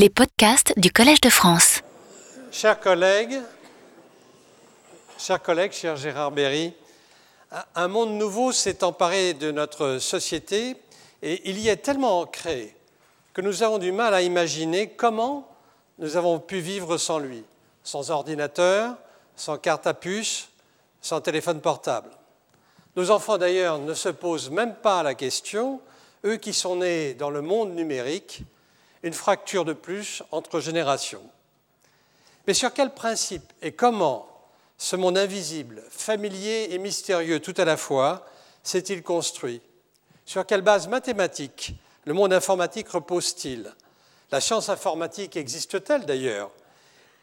Les podcasts du Collège de France. Chers collègues, chers collègues, cher Gérard Berry, un monde nouveau s'est emparé de notre société et il y est tellement ancré que nous avons du mal à imaginer comment nous avons pu vivre sans lui, sans ordinateur, sans carte à puce, sans téléphone portable. Nos enfants d'ailleurs ne se posent même pas la question, eux qui sont nés dans le monde numérique, une fracture de plus entre générations. Mais sur quel principe et comment ce monde invisible, familier et mystérieux tout à la fois, s'est-il construit? Sur quelle base mathématique le monde informatique repose-t-il? La science informatique existe-t-elle d'ailleurs?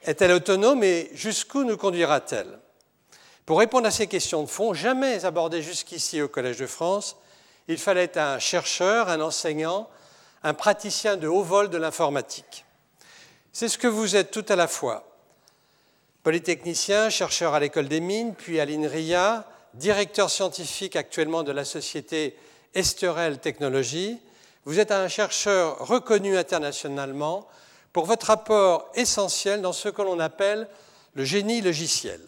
Est-elle autonome et jusqu'où nous conduira-t-elle? Pour répondre à ces questions de fond, jamais abordées jusqu'ici au Collège de France, il fallait un chercheur, un enseignant, un praticien de haut vol de l'informatique. C'est ce que vous êtes tout à la fois. Polytechnicien, chercheur à l'école des mines, puis à l'INRIA, directeur scientifique actuellement de la société Esterel Technologies, vous êtes un chercheur reconnu internationalement pour votre apport essentiel dans ce que l'on appelle le génie logiciel.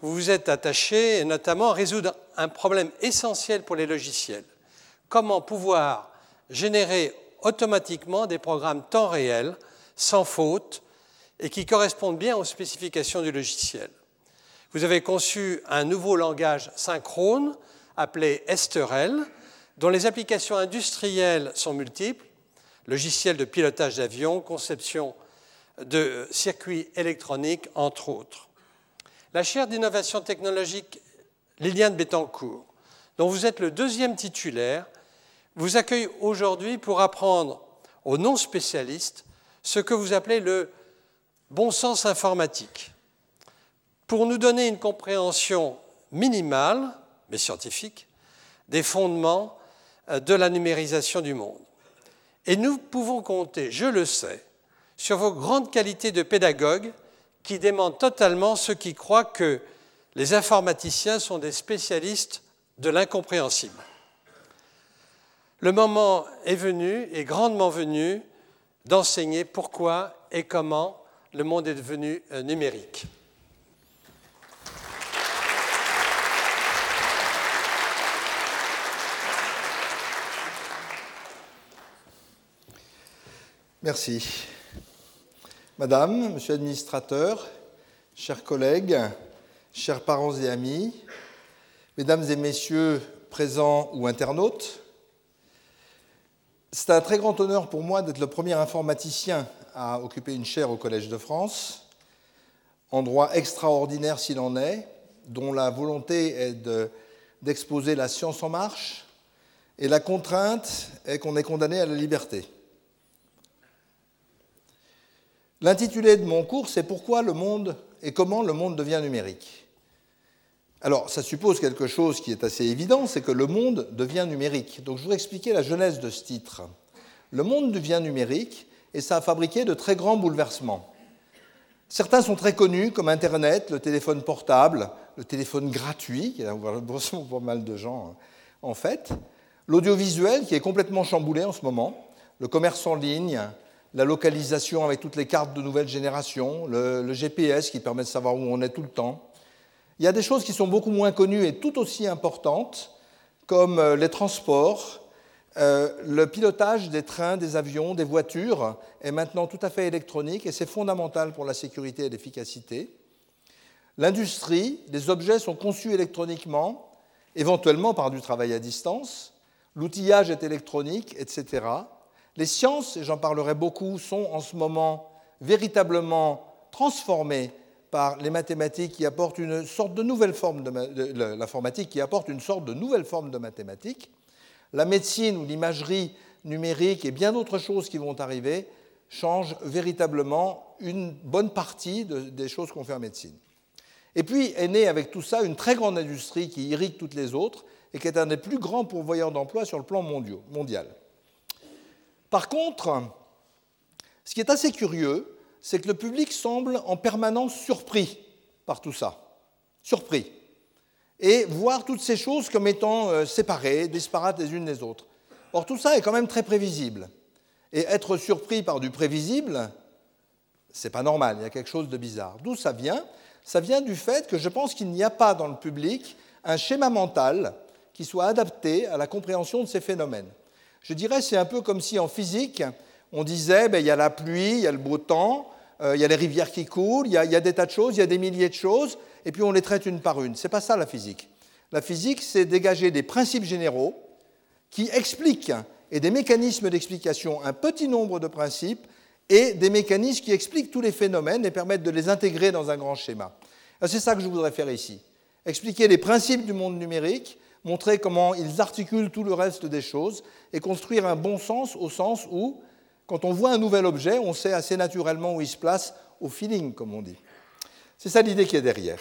Vous vous êtes attaché notamment à résoudre un problème essentiel pour les logiciels. Comment pouvoir générer automatiquement des programmes temps réel, sans faute, et qui correspondent bien aux spécifications du logiciel. Vous avez conçu un nouveau langage synchrone appelé Esterel, dont les applications industrielles sont multiples, logiciels de pilotage d'avions, conception de circuits électroniques, entre autres. La chaire d'innovation technologique Liliane Bettencourt, dont vous êtes le deuxième titulaire, vous accueille aujourd'hui pour apprendre aux non-spécialistes ce que vous appelez le bon sens informatique, pour nous donner une compréhension minimale, mais scientifique, des fondements euh, de la numérisation du monde. Et nous pouvons compter, je le sais, sur vos grandes qualités de pédagogue qui démentent totalement ceux qui croient que les informaticiens sont des spécialistes de l'incompréhensible. Le moment est venu, est grandement venu, d'enseigner pourquoi et comment le monde est devenu euh, numérique. Merci. Madame, Monsieur l'administrateur, chers collègues, chers parents et amis, Mesdames et Messieurs présents ou internautes, c'est un très grand honneur pour moi d'être le premier informaticien à occuper une chaire au Collège de France, endroit extraordinaire s'il en est, dont la volonté est d'exposer la science en marche, et la contrainte est qu'on est condamné à la liberté. L'intitulé de mon cours, c'est Pourquoi le monde et comment le monde devient numérique. Alors, ça suppose quelque chose qui est assez évident, c'est que le monde devient numérique. Donc, je voudrais expliquer la genèse de ce titre. Le monde devient numérique et ça a fabriqué de très grands bouleversements. Certains sont très connus, comme Internet, le téléphone portable, le téléphone gratuit, qui a ouvert pas mal de gens en fait, l'audiovisuel, qui est complètement chamboulé en ce moment, le commerce en ligne, la localisation avec toutes les cartes de nouvelle génération, le, le GPS qui permet de savoir où on est tout le temps, il y a des choses qui sont beaucoup moins connues et tout aussi importantes, comme euh, les transports, euh, le pilotage des trains, des avions, des voitures est maintenant tout à fait électronique et c'est fondamental pour la sécurité et l'efficacité. L'industrie, les objets sont conçus électroniquement, éventuellement par du travail à distance. L'outillage est électronique, etc. Les sciences, et j'en parlerai beaucoup, sont en ce moment véritablement transformées par les mathématiques qui apportent une sorte de nouvelle forme de, l'informatique qui apporte une sorte de nouvelle forme de mathématiques. La médecine ou l'imagerie numérique et bien d'autres choses qui vont arriver changent véritablement une bonne partie des choses qu'on fait en médecine. Et puis est née avec tout ça une très grande industrie qui irrigue toutes les autres et qui est un des plus grands pourvoyeurs d'emplois sur le plan mondial. Par contre, ce qui est assez curieux, c'est que le public semble en permanence surpris par tout ça. Surpris. Et voir toutes ces choses comme étant euh, séparées, disparates les unes des autres. Or, tout ça est quand même très prévisible. Et être surpris par du prévisible, c'est pas normal, il y a quelque chose de bizarre. D'où ça vient? Ça vient du fait que je pense qu'il n'y a pas dans le public un schéma mental qui soit adapté à la compréhension de ces phénomènes. Je dirais c'est un peu comme si en physique, on disait ben, il y a la pluie, il y a le beau temps, euh, il y a les rivières qui coulent, il y, a, il y, a, des tas de choses, il y a des milliers de choses, et puis on les traite une par une. Ce n'est pas ça la physique. La physique, c'est dégager des principes généraux qui expliquent et des mécanismes d'explication, un petit nombre de principes et des mécanismes qui expliquent tous les phénomènes et permettent de les intégrer dans un grand schéma. C'est ça que je voudrais faire ici. Expliquer les principes du monde numérique, montrer comment ils articulent tout le reste des choses et construire un bon sens au sens où, quand on voit un nouvel objet, on sait assez naturellement où il se place au feeling, comme on dit. C'est ça l'idée qui est derrière.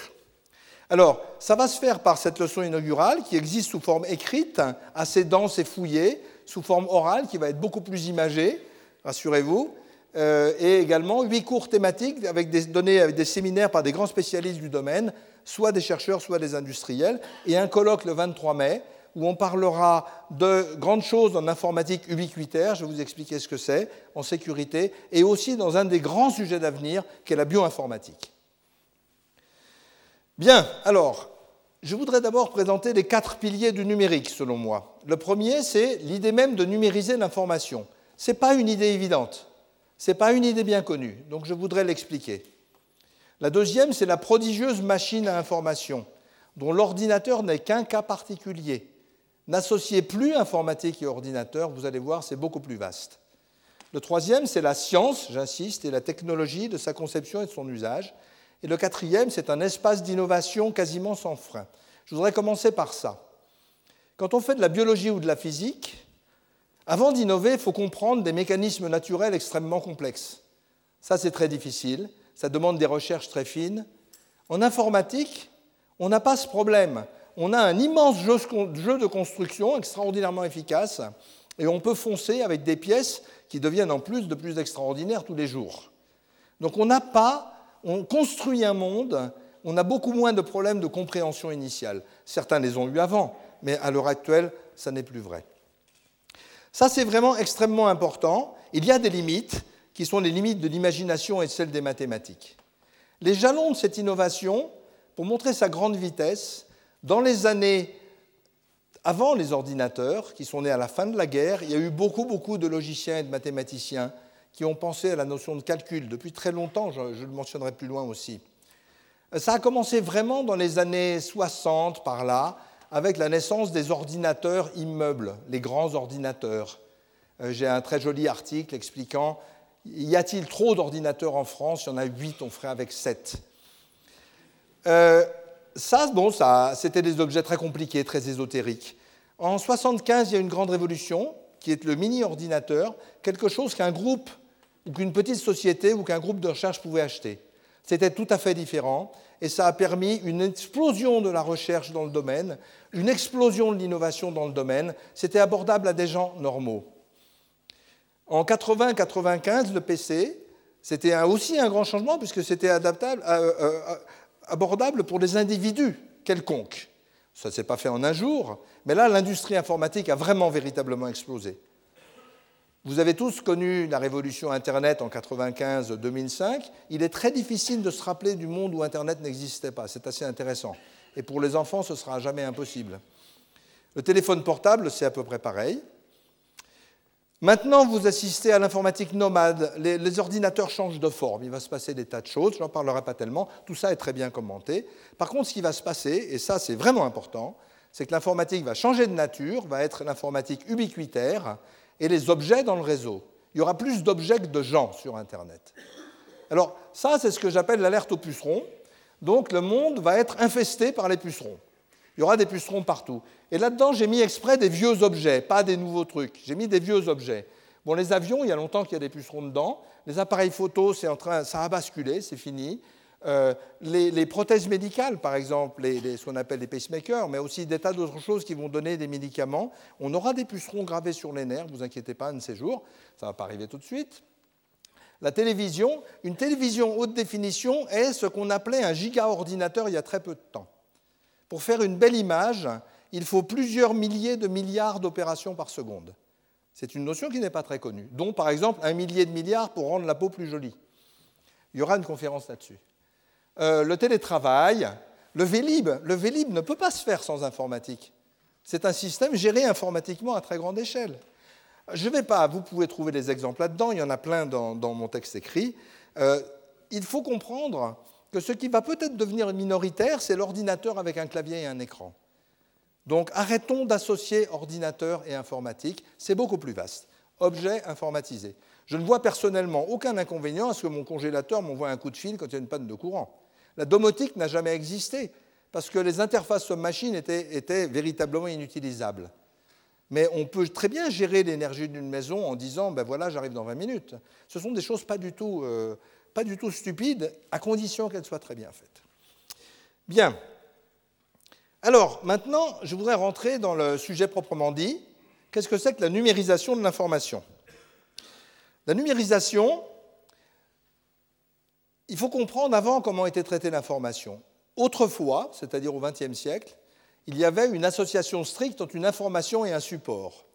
Alors, ça va se faire par cette leçon inaugurale qui existe sous forme écrite, assez dense et fouillée, sous forme orale qui va être beaucoup plus imagée, rassurez-vous, euh, et également huit cours thématiques avec des données avec des séminaires par des grands spécialistes du domaine, soit des chercheurs, soit des industriels, et un colloque le 23 mai où on parlera de grandes choses en informatique ubiquitaire, je vais vous expliquer ce que c'est, en sécurité, et aussi dans un des grands sujets d'avenir, qui est la bioinformatique. Bien, alors, je voudrais d'abord présenter les quatre piliers du numérique, selon moi. Le premier, c'est l'idée même de numériser l'information. Ce n'est pas une idée évidente, ce n'est pas une idée bien connue, donc je voudrais l'expliquer. La deuxième, c'est la prodigieuse machine à information, dont l'ordinateur n'est qu'un cas particulier. N'associez plus informatique et ordinateur, vous allez voir, c'est beaucoup plus vaste. Le troisième, c'est la science, j'insiste, et la technologie de sa conception et de son usage. Et le quatrième, c'est un espace d'innovation quasiment sans frein. Je voudrais commencer par ça. Quand on fait de la biologie ou de la physique, avant d'innover, il faut comprendre des mécanismes naturels extrêmement complexes. Ça, c'est très difficile, ça demande des recherches très fines. En informatique, on n'a pas ce problème. On a un immense jeu de construction extraordinairement efficace et on peut foncer avec des pièces qui deviennent en plus de plus extraordinaires tous les jours. Donc on n'a pas on construit un monde, on a beaucoup moins de problèmes de compréhension initiale. Certains les ont eu avant, mais à l'heure actuelle, ça n'est plus vrai. Ça, c'est vraiment extrêmement important. Il y a des limites qui sont les limites de l'imagination et celles des mathématiques. Les jalons de cette innovation, pour montrer sa grande vitesse, dans les années avant les ordinateurs, qui sont nés à la fin de la guerre, il y a eu beaucoup, beaucoup de logiciens et de mathématiciens qui ont pensé à la notion de calcul depuis très longtemps, je, le mentionnerai plus loin aussi. Ça a commencé vraiment dans les années 60 par là, avec la naissance des ordinateurs immeubles, les grands ordinateurs. Euh, j'ai un très joli article expliquant y a-t-il trop d'ordinateurs en France? Il y en a 8, on ferait avec 7. Euh, ça, bon, ça, c'était des objets très compliqués, très ésotériques. En 75, il y a une grande révolution qui est le mini-ordinateur, quelque chose qu'un groupe ou qu'une petite société ou qu'un groupe de recherche pouvait acheter. C'était tout à fait différent et ça a permis une explosion de la recherche dans le domaine, une explosion de l'innovation dans le domaine. C'était abordable à des gens normaux. En 80-95, le PC, c'était aussi un grand changement puisque c'était adaptable, euh, euh, abordable pour des individus quelconques. Ça ne s'est pas fait en un jour, mais là, l'industrie informatique a vraiment véritablement explosé. Vous avez tous connu la révolution Internet en 95-2005. Il est très difficile de se rappeler du monde où Internet n'existait pas. C'est assez intéressant. Et pour les enfants, ce sera jamais impossible. Le téléphone portable, c'est à peu près pareil. Maintenant, vous assistez à l'informatique nomade. Les, ordinateurs changent de forme. Il va se passer des tas de choses. Je n'en parlerai pas tellement. Tout ça est très bien commenté. Par contre, ce qui va se passer, et ça c'est vraiment important, c'est que l'informatique va changer de nature, va être l'informatique ubiquitaire, et les objets dans le réseau. Il y aura plus d'objets que de gens sur Internet. Alors ça, c'est ce que j'appelle l'alerte aux pucerons. Donc le monde va être infesté par les pucerons. Il y aura des pucerons partout. Et là-dedans, j'ai mis exprès des vieux objets, pas des nouveaux trucs. J'ai mis des vieux objets. Bon, les avions, il y a longtemps qu'il y a des pucerons dedans. Les appareils photo, c'est en train, ça a basculé, c'est fini. Euh, les, prothèses médicales, par exemple, ce qu'on appelle les pacemakers, mais aussi des tas d'autres choses qui vont donner des médicaments. On aura des pucerons gravés sur les nerfs, ne vous inquiétez pas, un de ces jours, ça ne va pas arriver tout de suite. La télévision, une télévision haute définition est ce qu'on appelait un giga-ordinateur il y a très peu de temps. Pour faire une belle image, il faut plusieurs milliers de milliards d'opérations par seconde. C'est une notion qui n'est pas très connue, dont par exemple un millier de milliards pour rendre la peau plus jolie. Il y aura une conférence là-dessus. Euh, le télétravail, le Vélib. Le Vélib ne peut pas se faire sans informatique. C'est un système géré informatiquement à très grande échelle. Je ne vais pas, vous pouvez trouver des exemples là-dedans, il y en a plein dans, mon texte écrit. Euh, il faut comprendre que ce qui va peut-être devenir minoritaire, c'est l'ordinateur avec un clavier et un écran. Donc arrêtons d'associer ordinateur et informatique, c'est beaucoup plus vaste. Objet informatisé. Je ne vois personnellement aucun inconvénient à ce que mon congélateur m'envoie un coup de fil quand il y a une panne de courant. La domotique n'a jamais existé parce que les interfaces homme-machine étaient, étaient, véritablement inutilisables. Mais on peut très bien gérer l'énergie d'une maison en disant ben voilà, j'arrive dans 20 minutes. Ce sont des choses pas du tout, euh, pas du tout stupides, à condition qu'elles soient très bien faites. Bien. Alors, maintenant, je voudrais rentrer dans le sujet proprement dit. Qu'est-ce que c'est que la numérisation de l'information? La numérisation, il faut comprendre avant comment était traitée l'information. Autrefois, c'est-à-dire au XXe siècle, il y avait une association stricte entre une information et un support.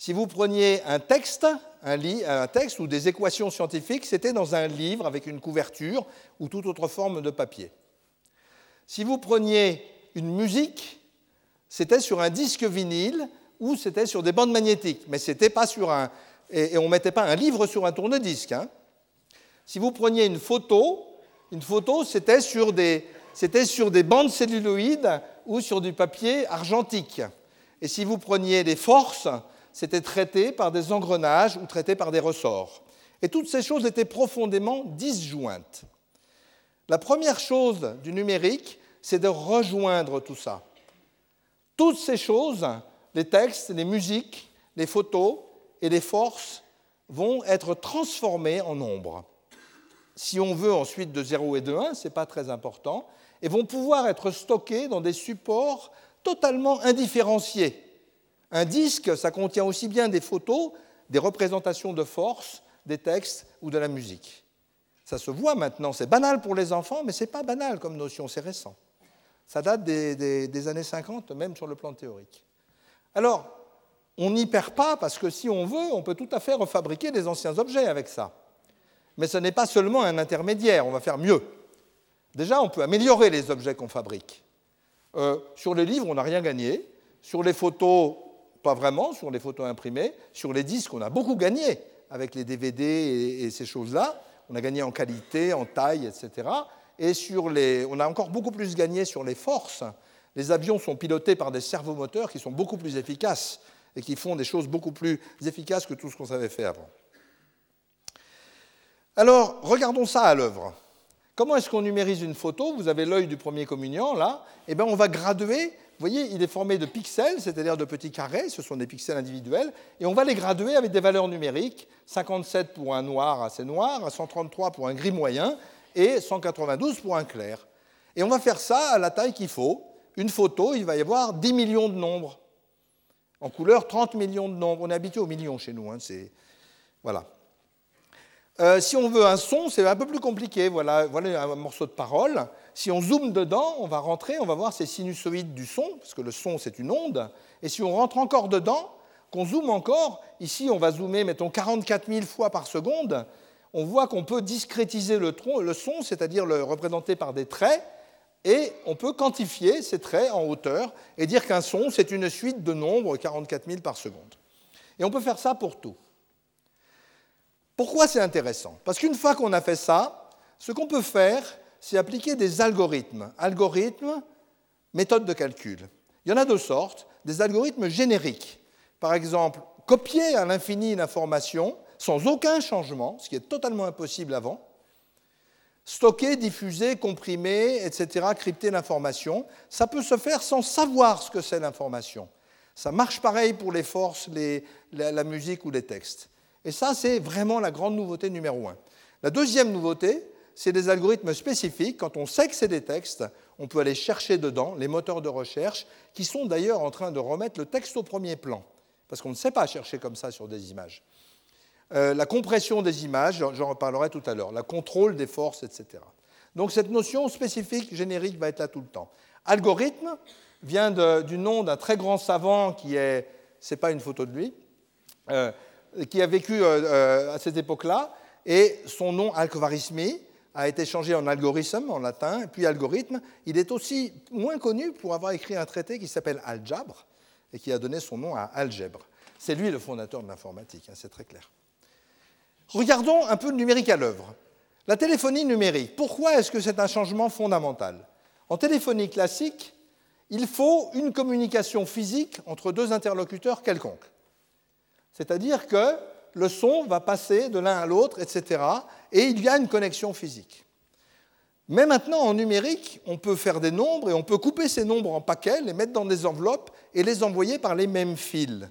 Si vous preniez un texte, un, texte ou des équations scientifiques, c'était dans un livre avec une couverture ou toute autre forme de papier. Si vous preniez une musique, c'était sur un disque vinyle ou c'était sur des bandes magnétiques, mais c'était pas sur un et, on ne mettait pas un livre sur un tourne-disque. Hein. Si vous preniez une photo, une photo, c'était sur des, c'était sur des bandes celluloïdes ou sur du papier argentique. Et si vous preniez des forces, c'était traité par des engrenages ou traité par des ressorts. Et toutes ces choses étaient profondément disjointes. La première chose du numérique, c'est de rejoindre tout ça. Toutes ces choses, les textes, les musiques, les photos et les forces, vont être transformées en nombres. Si on veut ensuite de 0 et de 1, ce n'est pas très important, et vont pouvoir être stockées dans des supports totalement indifférenciés. Un disque, ça contient aussi bien des photos, des représentations de force, des textes ou de la musique. Ça se voit maintenant, c'est banal pour les enfants, mais ce n'est pas banal comme notion, c'est récent. Ça date des, années 50, même sur le plan théorique. Alors, on n'y perd pas parce que si on veut, on peut tout à fait refabriquer des anciens objets avec ça. Mais ce n'est pas seulement un intermédiaire, on va faire mieux. Déjà, on peut améliorer les objets qu'on fabrique. Euh, sur les livres, on n'a rien gagné. Sur les photos, pas vraiment, sur les photos imprimées. Sur les disques, on a beaucoup gagné avec les DVD et ces choses-là. On a gagné en qualité, en taille, etc. Et sur les, on a encore beaucoup plus gagné sur les forces. Les avions sont pilotés par des servomoteurs qui sont beaucoup plus efficaces et qui font des choses beaucoup plus efficaces que tout ce qu'on savait faire avant. Alors, regardons ça à l'œuvre. Comment est-ce qu'on numérise une photo? Vous avez l'œil du premier communiant, là. Eh bien, on va graduer. Vous voyez, il est formé de pixels, c'est-à-dire de petits carrés. Ce sont des pixels individuels. Et on va les graduer avec des valeurs numériques. 57 pour un noir assez noir, 133 pour un gris moyen, et 192 pour un clair. Et on va faire ça à la taille qu'il faut. Une photo, il va y avoir 10 millions de nombres. En couleur, 30 millions de nombres. On est habitué aux millions chez nous. Hein, voilà. Euh, si on veut un son, c'est un peu plus compliqué. Voilà, voilà un morceau de parole. Si on zoome dedans, on va rentrer, on va voir ces sinusoïdes du son, parce que le son, c'est une onde. Et si on rentre encore dedans, qu'on zoome encore, ici, on va zoomer, mettons, 44 000 fois par seconde, on voit qu'on peut discrétiser le, son, c'est-à-dire le représenter par des traits, et on peut quantifier ces traits en hauteur et dire qu'un son, c'est une suite de nombres 44 000 par seconde. Et on peut faire ça pour tout. Pourquoi c'est intéressant? Parce qu'une fois qu'on a fait ça, ce qu'on peut faire, c'est appliquer des algorithmes. Algorithmes, méthode de calcul. Il y en a deux sortes. Des algorithmes génériques. Par exemple, copier à l'infini une information sans aucun changement, ce qui est totalement impossible avant, stocker, diffuser, comprimer, etc., crypter l'information, ça peut se faire sans savoir ce que c'est l'information. Ça marche pareil pour les forces, la, musique ou les textes. Et ça, c'est vraiment la grande nouveauté numéro un. La deuxième nouveauté, c'est des algorithmes spécifiques. Quand on sait que c'est des textes, on peut aller chercher dedans les moteurs de recherche, qui sont d'ailleurs en train de remettre le texte au premier plan, parce qu'on ne sait pas chercher comme ça sur des images. Euh, la compression des images, j'en reparlerai tout à l'heure, la contrôle des forces, etc. Donc cette notion spécifique, générique, va être là tout le temps. Algorithme vient du nom d'un très grand savant qui est, c'est pas une photo de lui, qui a vécu à cette époque-là, et son nom, Alkvarismi, a été changé en algorithme en latin, puis algorithme. Il est aussi moins connu pour avoir écrit un traité qui s'appelle Aljabre et qui a donné son nom à algèbre. C'est lui le fondateur de l'informatique, hein, c'est très clair. Regardons un peu le numérique à l'œuvre. La téléphonie numérique, pourquoi est-ce que c'est un changement fondamental? En téléphonie classique, il faut une communication physique entre deux interlocuteurs quelconques. C'est-à-dire que le son va passer de l'un à l'autre, etc. Et il y a une connexion physique. Mais maintenant, en numérique, on peut faire des nombres et on peut couper ces nombres en paquets, les mettre dans des enveloppes et les envoyer par les mêmes fils.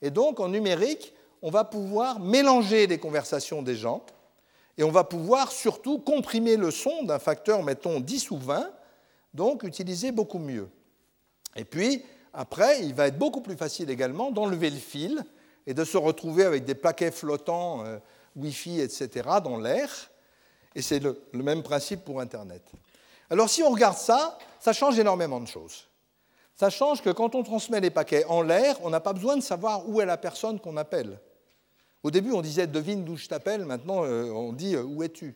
Et donc, en numérique, on va pouvoir mélanger les conversations des gens et on va pouvoir surtout comprimer le son d'un facteur, mettons, 10 ou 20, donc utiliser beaucoup mieux. Et puis, après, il va être beaucoup plus facile également d'enlever le fil et de se retrouver avec des paquets flottants euh, Wi-Fi, etc., dans l'air. Et c'est le, même principe pour Internet. Alors si on regarde ça, ça change énormément de choses. Ça change que quand on transmet les paquets en l'air, on n'a pas besoin de savoir où est la personne qu'on appelle. Au début, on disait devine d'où je t'appelle, maintenant euh, on dit euh, où es-tu?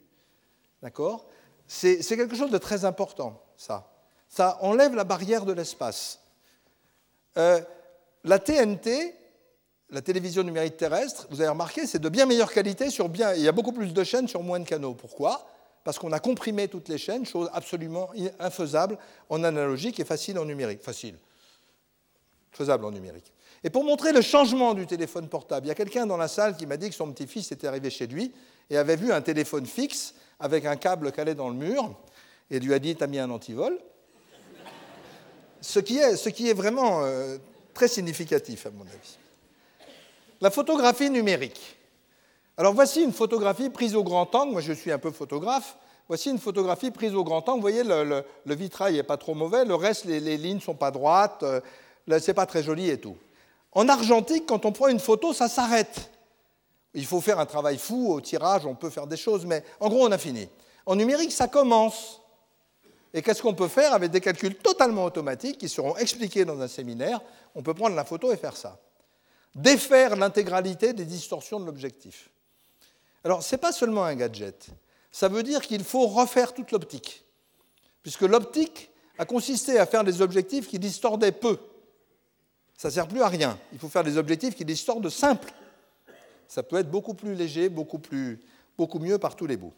D'accord? C'est quelque chose de très important, ça. Ça enlève la barrière de l'espace. la TNT, la télévision numérique terrestre, vous avez remarqué, c'est de bien meilleure qualité sur bien. Il y a beaucoup plus de chaînes sur moins de canaux. Pourquoi? Parce qu'on a comprimé toutes les chaînes, chose absolument infaisable en analogique et facile en numérique. Facile. Faisable en numérique. Et pour montrer le changement du téléphone portable, il y a quelqu'un dans la salle qui m'a dit que son petit-fils était arrivé chez lui et avait vu un téléphone fixe avec un câble calé dans le mur et lui a dit T'as mis un antivol? Ce qui, est, ce qui est vraiment euh, très significatif, à mon avis. La photographie numérique. Alors voici une photographie prise au grand angle. Moi, je suis un peu photographe. Voici une photographie prise au grand angle. Vous voyez, le, vitrail n'est pas trop mauvais. Le reste, les, lignes ne sont pas droites. Euh, c'est pas très joli et tout. En argentique, quand on prend une photo, ça s'arrête. Il faut faire un travail fou au tirage, on peut faire des choses, mais en gros, on a fini. En numérique, ça commence. Et qu'est-ce qu'on peut faire avec des calculs totalement automatiques qui seront expliqués dans un séminaire? On peut prendre la photo et faire ça défaire l'intégralité des distorsions de l'objectif. Alors, ce n'est pas seulement un gadget, ça veut dire qu'il faut refaire toute l'optique, puisque l'optique a consisté à faire des objectifs qui distordaient peu. Ça ne sert plus à rien. Il faut faire des objectifs qui distordent simple. Ça peut être beaucoup plus léger, beaucoup, plus, beaucoup mieux par tous les bouts.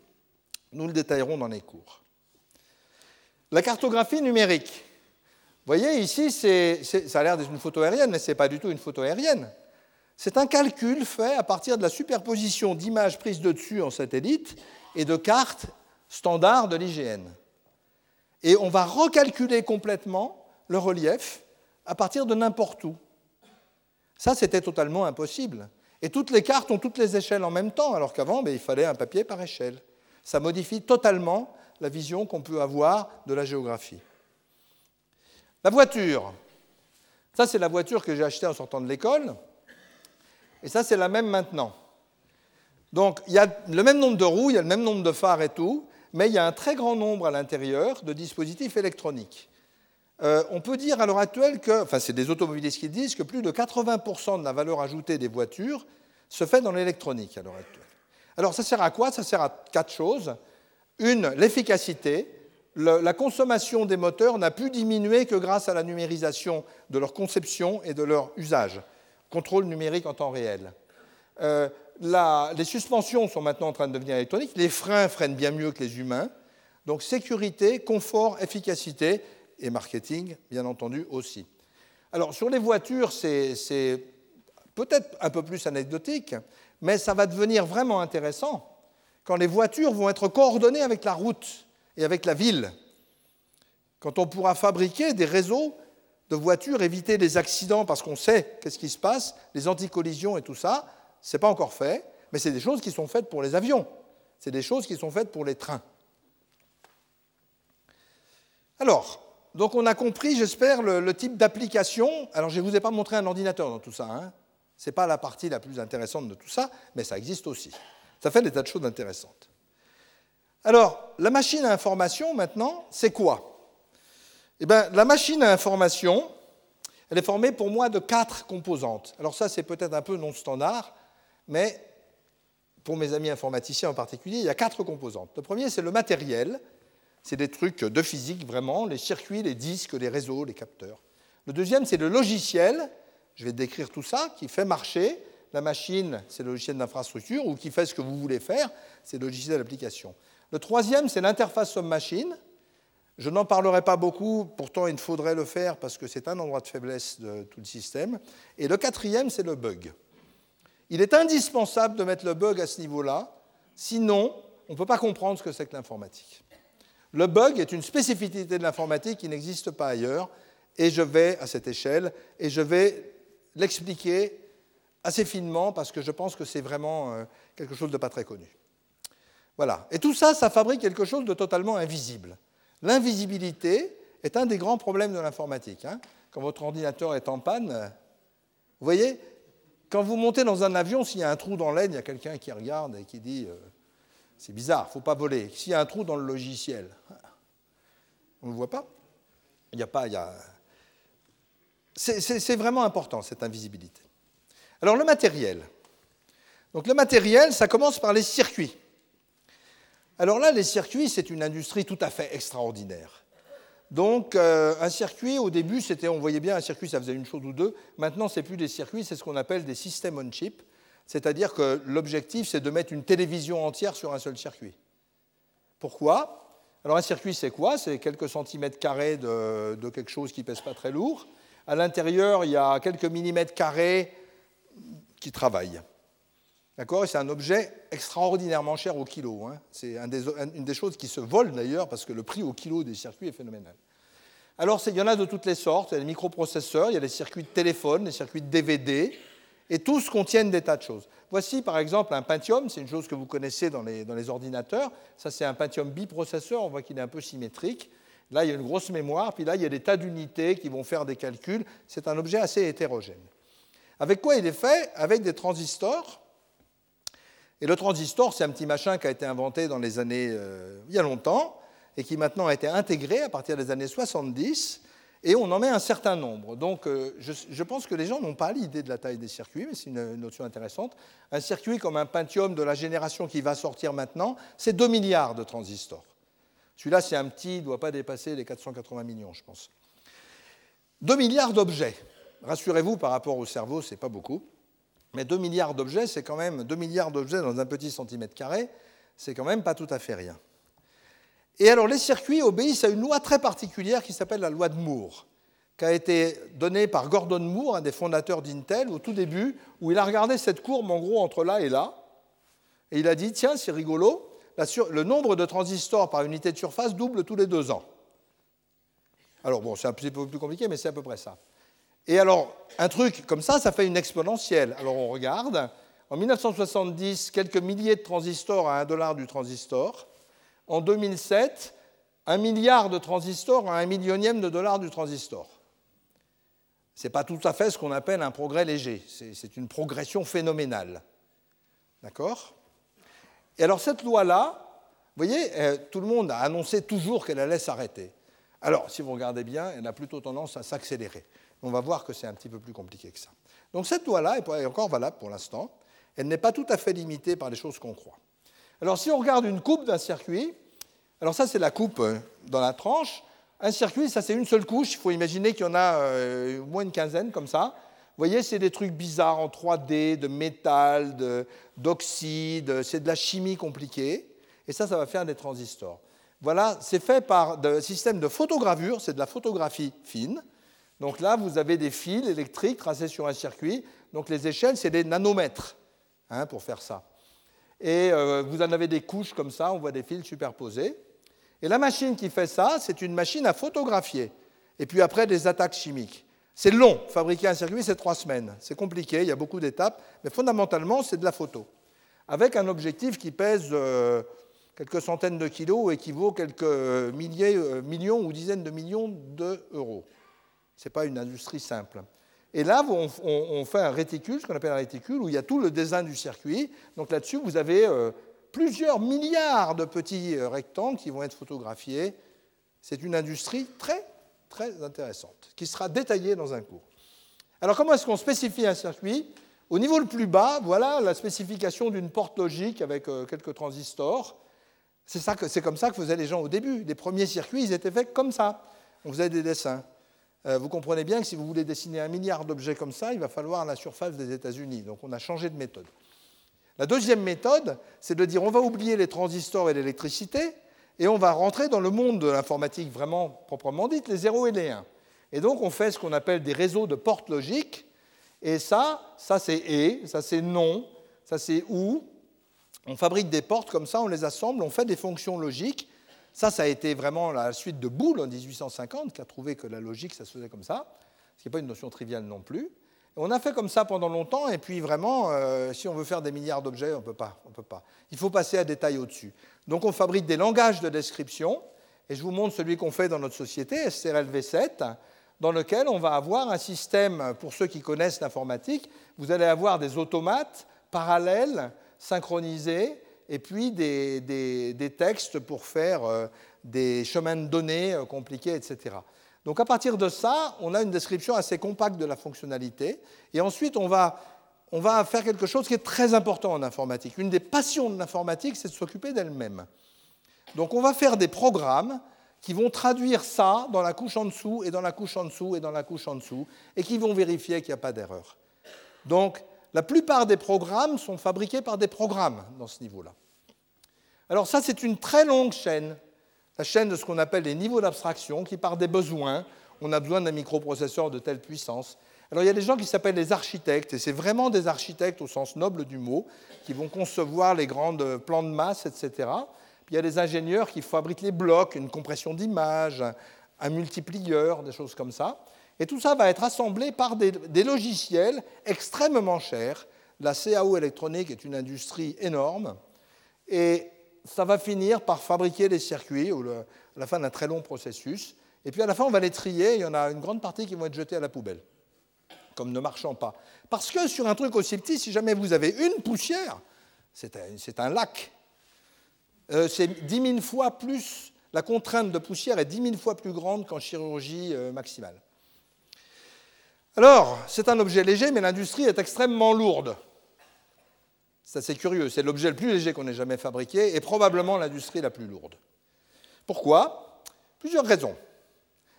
Nous le détaillerons dans les cours. La cartographie numérique. Vous voyez, ici, ça a l'air d'être une photo aérienne, mais ce n'est pas du tout une photo aérienne. C'est un calcul fait à partir de la superposition d'images prises de dessus en satellite et de cartes standards de l'IGN. Et on va recalculer complètement le relief à partir de n'importe où. Ça, c'était totalement impossible. Et toutes les cartes ont toutes les échelles en même temps, alors qu'avant, ben, il fallait un papier par échelle. Ça modifie totalement la vision qu'on peut avoir de la géographie. La voiture. Ça, c'est la voiture que j'ai achetée en sortant de l'école. Et ça, c'est la même maintenant. Donc, il y a le même nombre de roues, il y a le même nombre de phares et tout, mais il y a un très grand nombre à l'intérieur de dispositifs électroniques. Euh, on peut dire à l'heure actuelle que, enfin, c'est des automobilistes qui disent que plus de 80% de la valeur ajoutée des voitures se fait dans l'électronique à l'heure actuelle. Alors, ça sert à quoi? Ça sert à quatre choses. Une, l'efficacité. la consommation des moteurs n'a pu diminuer que grâce à la numérisation de leur conception et de leur usage contrôle numérique en temps réel. Euh, les suspensions sont maintenant en train de devenir électroniques, les freins freinent bien mieux que les humains. Donc sécurité, confort, efficacité et marketing, bien entendu, aussi. Alors sur les voitures, c'est peut-être un peu plus anecdotique, mais ça va devenir vraiment intéressant quand les voitures vont être coordonnées avec la route et avec la ville. Quand on pourra fabriquer des réseaux de voitures, éviter les accidents parce qu'on sait qu'est-ce qui se passe, les anticollisions et tout ça, ce n'est pas encore fait, mais c'est des choses qui sont faites pour les avions, c'est des choses qui sont faites pour les trains. Alors, donc on a compris, j'espère, le, type d'application. Alors je ne vous ai pas montré un ordinateur dans tout ça, hein. ce n'est pas la partie la plus intéressante de tout ça, mais ça existe aussi. Ça fait des tas de choses intéressantes. Alors, la machine à information, maintenant, c'est quoi? Eh bien, la machine à information, Elle est formée pour moi de quatre composantes. Alors ça, c'est peut-être un peu non standard, mais pour mes amis informaticiens en particulier, il y a quatre composantes. Le premier, c'est le matériel. C'est des trucs de physique vraiment, les circuits, les disques, les réseaux, les capteurs. Le deuxième, c'est le logiciel. Je vais décrire tout ça, qui fait marcher. La machine, c'est le logiciel d'infrastructure, ou qui fait ce que vous voulez faire, c'est le logiciel d'application. Le troisième, c'est l'interface homme-machine. Je n'en parlerai pas beaucoup, pourtant il faudrait le faire parce que c'est un endroit de faiblesse de tout le système. Et le quatrième, c'est le bug. Il est indispensable de mettre le bug à ce niveau-là, sinon on ne peut pas comprendre ce que c'est que l'informatique. Le bug est une spécificité de l'informatique qui n'existe pas ailleurs, et je vais à cette échelle, et je vais l'expliquer assez finement parce que je pense que c'est vraiment euh, quelque chose de pas très connu. Voilà. Et tout ça, ça fabrique quelque chose de totalement invisible. L'invisibilité est un des grands problèmes de l'informatique. Hein. Quand votre ordinateur est en panne, vous voyez, quand vous montez dans un avion, s'il y a un trou dans l'aide, il y a quelqu'un qui regarde et qui dit euh, c'est bizarre, il ne faut pas voler. S'il y a un trou dans le logiciel, on ne le voit pas. Il n'y a pas. C'est vraiment important cette invisibilité. Alors le matériel. Donc le matériel, ça commence par les circuits. Alors là, les circuits, c'est une industrie tout à fait extraordinaire. Donc, euh, un circuit, au début, c'était, on voyait bien un circuit, ça faisait une chose ou deux. Maintenant, c'est plus des circuits, c'est ce qu'on appelle des systèmes on chip. C'est-à-dire que l'objectif, c'est de mettre une télévision entière sur un seul circuit. Pourquoi? Alors, un circuit, c'est quoi? C'est quelques centimètres carrés de, de, quelque chose qui pèse pas très lourd. À l'intérieur, il y a quelques millimètres carrés qui travaillent. D'accord c'est un objet extraordinairement cher au kilo. Hein. C'est une des choses qui se volent d'ailleurs, parce que le prix au kilo des circuits est phénoménal. Alors, il y en a de toutes les sortes. Il y a des microprocesseurs, il y a des circuits de téléphone, des circuits de DVD, et tous contiennent des tas de choses. Voici par exemple un Pentium, c'est une chose que vous connaissez dans les, dans les ordinateurs. Ça, c'est un Pentium biprocesseur, on voit qu'il est un peu symétrique. Là, il y a une grosse mémoire, puis là, il y a des tas d'unités qui vont faire des calculs. C'est un objet assez hétérogène. Avec quoi il est fait? Avec des transistors et le transistor, c'est un petit machin qui a été inventé dans les années, euh, il y a longtemps, et qui maintenant a été intégré à partir des années 70, et on en met un certain nombre. Donc euh, je, pense que les gens n'ont pas l'idée de la taille des circuits, mais c'est une notion intéressante. Un circuit comme un Pentium de la génération qui va sortir maintenant, c'est 2 milliards de transistors. Celui-là, c'est un petit, il ne doit pas dépasser les 480 millions, je pense. 2 milliards d'objets. Rassurez-vous, par rapport au cerveau, ce n'est pas beaucoup. Mais 2 milliards d'objets, c'est quand même 2 milliards d'objets dans un petit centimètre carré, c'est quand même pas tout à fait rien. Et alors les circuits obéissent à une loi très particulière qui s'appelle la loi de Moore, qui a été donnée par Gordon Moore, un des fondateurs d'Intel, au tout début, où il a regardé cette courbe en gros entre là et là, et il a dit, tiens, c'est rigolo, le nombre de transistors par unité de surface double tous les deux ans. Alors bon, c'est un petit peu plus compliqué, mais c'est à peu près ça. Et alors, un truc comme ça, ça fait une exponentielle. Alors on regarde. En 1970, quelques milliers de transistors à 1 dollar du transistor. En 2007, un milliard de transistors à un millionième de dollar du transistor. Ce n'est pas tout à fait ce qu'on appelle un progrès léger. C'est une progression phénoménale. D'accord? Et alors cette loi-là, vous voyez, euh, tout le monde a annoncé toujours qu'elle allait s'arrêter. Alors, si vous regardez bien, elle a plutôt tendance à s'accélérer on va voir que c'est un petit peu plus compliqué que ça. Donc cette loi-là est encore valable pour l'instant. Elle n'est pas tout à fait limitée par les choses qu'on croit. Alors si on regarde une coupe d'un circuit, alors ça c'est la coupe euh, dans la tranche. Un circuit, ça c'est une seule couche. Il faut imaginer qu'il y en a euh, au moins une quinzaine comme ça. Vous voyez, c'est des trucs bizarres en 3D, de métal, d'oxyde, c'est de la chimie compliquée. Et ça, ça va faire des transistors. Voilà, c'est fait par un système de photogravure, c'est de la photographie fine. Donc là, vous avez des fils électriques tracés sur un circuit. Donc les échelles, c'est des nanomètres hein, pour faire ça. Et euh, vous en avez des couches comme ça, on voit des fils superposés. Et la machine qui fait ça, c'est une machine à photographier. Et puis après, des attaques chimiques. C'est long, fabriquer un circuit, c'est trois semaines. C'est compliqué, il y a beaucoup d'étapes, mais fondamentalement, c'est de la photo. Avec un objectif qui pèse euh, quelques centaines de kilos, équivaut quelques milliers, euh, millions ou dizaines de millions d'euros. Ce n'est pas une industrie simple. Et là, on, fait un réticule, ce qu'on appelle un réticule, où il y a tout le design du circuit. Donc là-dessus, vous avez euh, plusieurs milliards de petits euh, rectangles qui vont être photographiés. C'est une industrie très, très intéressante, qui sera détaillée dans un cours. Alors comment est-ce qu'on spécifie un circuit? Au niveau le plus bas, voilà la spécification d'une porte logique avec euh, quelques transistors. C'est comme ça que faisaient les gens au début. Les premiers circuits, ils étaient faits comme ça. On faisait des dessins. Euh, vous comprenez bien que si vous voulez dessiner un milliard d'objets comme ça, il va falloir la surface des États-Unis. Donc on a changé de méthode. La deuxième méthode, c'est de dire on va oublier les transistors et l'électricité et on va rentrer dans le monde de l'informatique vraiment proprement dite, les 0 et les 1. Et donc on fait ce qu'on appelle des réseaux de portes logiques. Et ça, ça c'est et, ça c'est non, ça c'est ou. On fabrique des portes comme ça, on les assemble, on fait des fonctions logiques. Ça, ça a été vraiment la suite de Boole en 1850 qui a trouvé que la logique, ça se faisait comme ça, ce qui n'est pas une notion triviale non plus. on a fait comme ça pendant longtemps, et puis vraiment, euh, si on veut faire des milliards d'objets, on ne peut pas. Il faut passer à des au-dessus. Donc on fabrique des langages de description, et je vous montre celui qu'on fait dans notre société, SRLV7, dans lequel on va avoir un système, pour ceux qui connaissent l'informatique, vous allez avoir des automates parallèles, synchronisés, et puis des, textes pour faire euh, des chemins de données euh, compliqués, etc. Donc à partir de ça, on a une description assez compacte de la fonctionnalité, et ensuite on va, on va faire quelque chose qui est très important en informatique. Une des passions de l'informatique, c'est de s'occuper d'elle-même. Donc on va faire des programmes qui vont traduire ça dans la couche en dessous et dans la couche en dessous et dans la couche en dessous et qui vont vérifier qu'il n'y a pas d'erreur. Donc, la plupart des programmes sont fabriqués par des programmes dans ce niveau-là. Alors ça, c'est une très longue chaîne, la chaîne de ce qu'on appelle les niveaux d'abstraction, qui part des besoins. On a besoin d'un microprocesseur de telle puissance. Alors il y a des gens qui s'appellent les architectes, et c'est vraiment des architectes au sens noble du mot, qui vont concevoir les grands plans de masse, etc il y a des ingénieurs qui fabriquent les blocs, une compression d'image, un multiplieur, des choses comme ça. Et tout ça va être assemblé par des, logiciels extrêmement chers. La CAO électronique est une industrie énorme. Et ça va finir par fabriquer les circuits à la fin d'un très long processus. Et puis à la fin, on va les trier. Il y en a une grande partie qui vont être jetées à la poubelle, comme ne marchant pas. Parce que sur un truc aussi petit, si jamais vous avez une poussière, c'est un lac. Euh, c'est 10 000 fois plus, la contrainte de poussière est 10 000 fois plus grande qu'en chirurgie euh, maximale. Alors, c'est un objet léger, mais l'industrie est extrêmement lourde. C'est assez curieux, c'est l'objet le plus léger qu'on ait jamais fabriqué et probablement l'industrie la plus lourde. Pourquoi? Plusieurs raisons.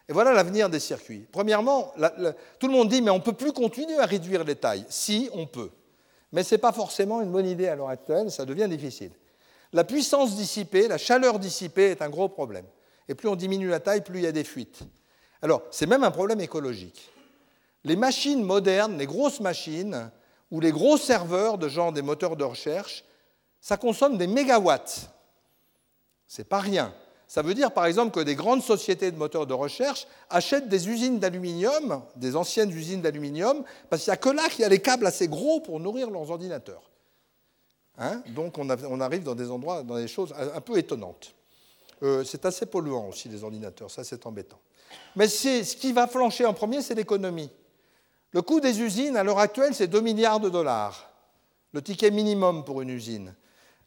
Et voilà l'avenir des circuits. Premièrement, tout le monde dit, mais on ne peut plus continuer à réduire les tailles. Si, on peut. Mais ce n'est pas forcément une bonne idée à l'heure actuelle, ça devient difficile. La puissance dissipée, la chaleur dissipée est un gros problème. Et plus on diminue la taille, plus il y a des fuites. Alors, c'est même un problème écologique. Les machines modernes, les grosses machines, ou les gros serveurs de genre des moteurs de recherche, ça consomme des mégawatts. C'est pas rien. Ça veut dire par exemple que des grandes sociétés de moteurs de recherche achètent des usines d'aluminium, des anciennes usines d'aluminium, parce qu'il n'y a que là qu'il y a les câbles assez gros pour nourrir leurs ordinateurs. Hein? Donc on, arrive dans des endroits, dans des choses un peu étonnantes. Euh, c'est assez polluant aussi les ordinateurs, ça c'est embêtant. Mais ce qui va flancher en premier, c'est l'économie. Le coût des usines à l'heure actuelle, c'est 2 milliards de dollars, le ticket minimum pour une usine.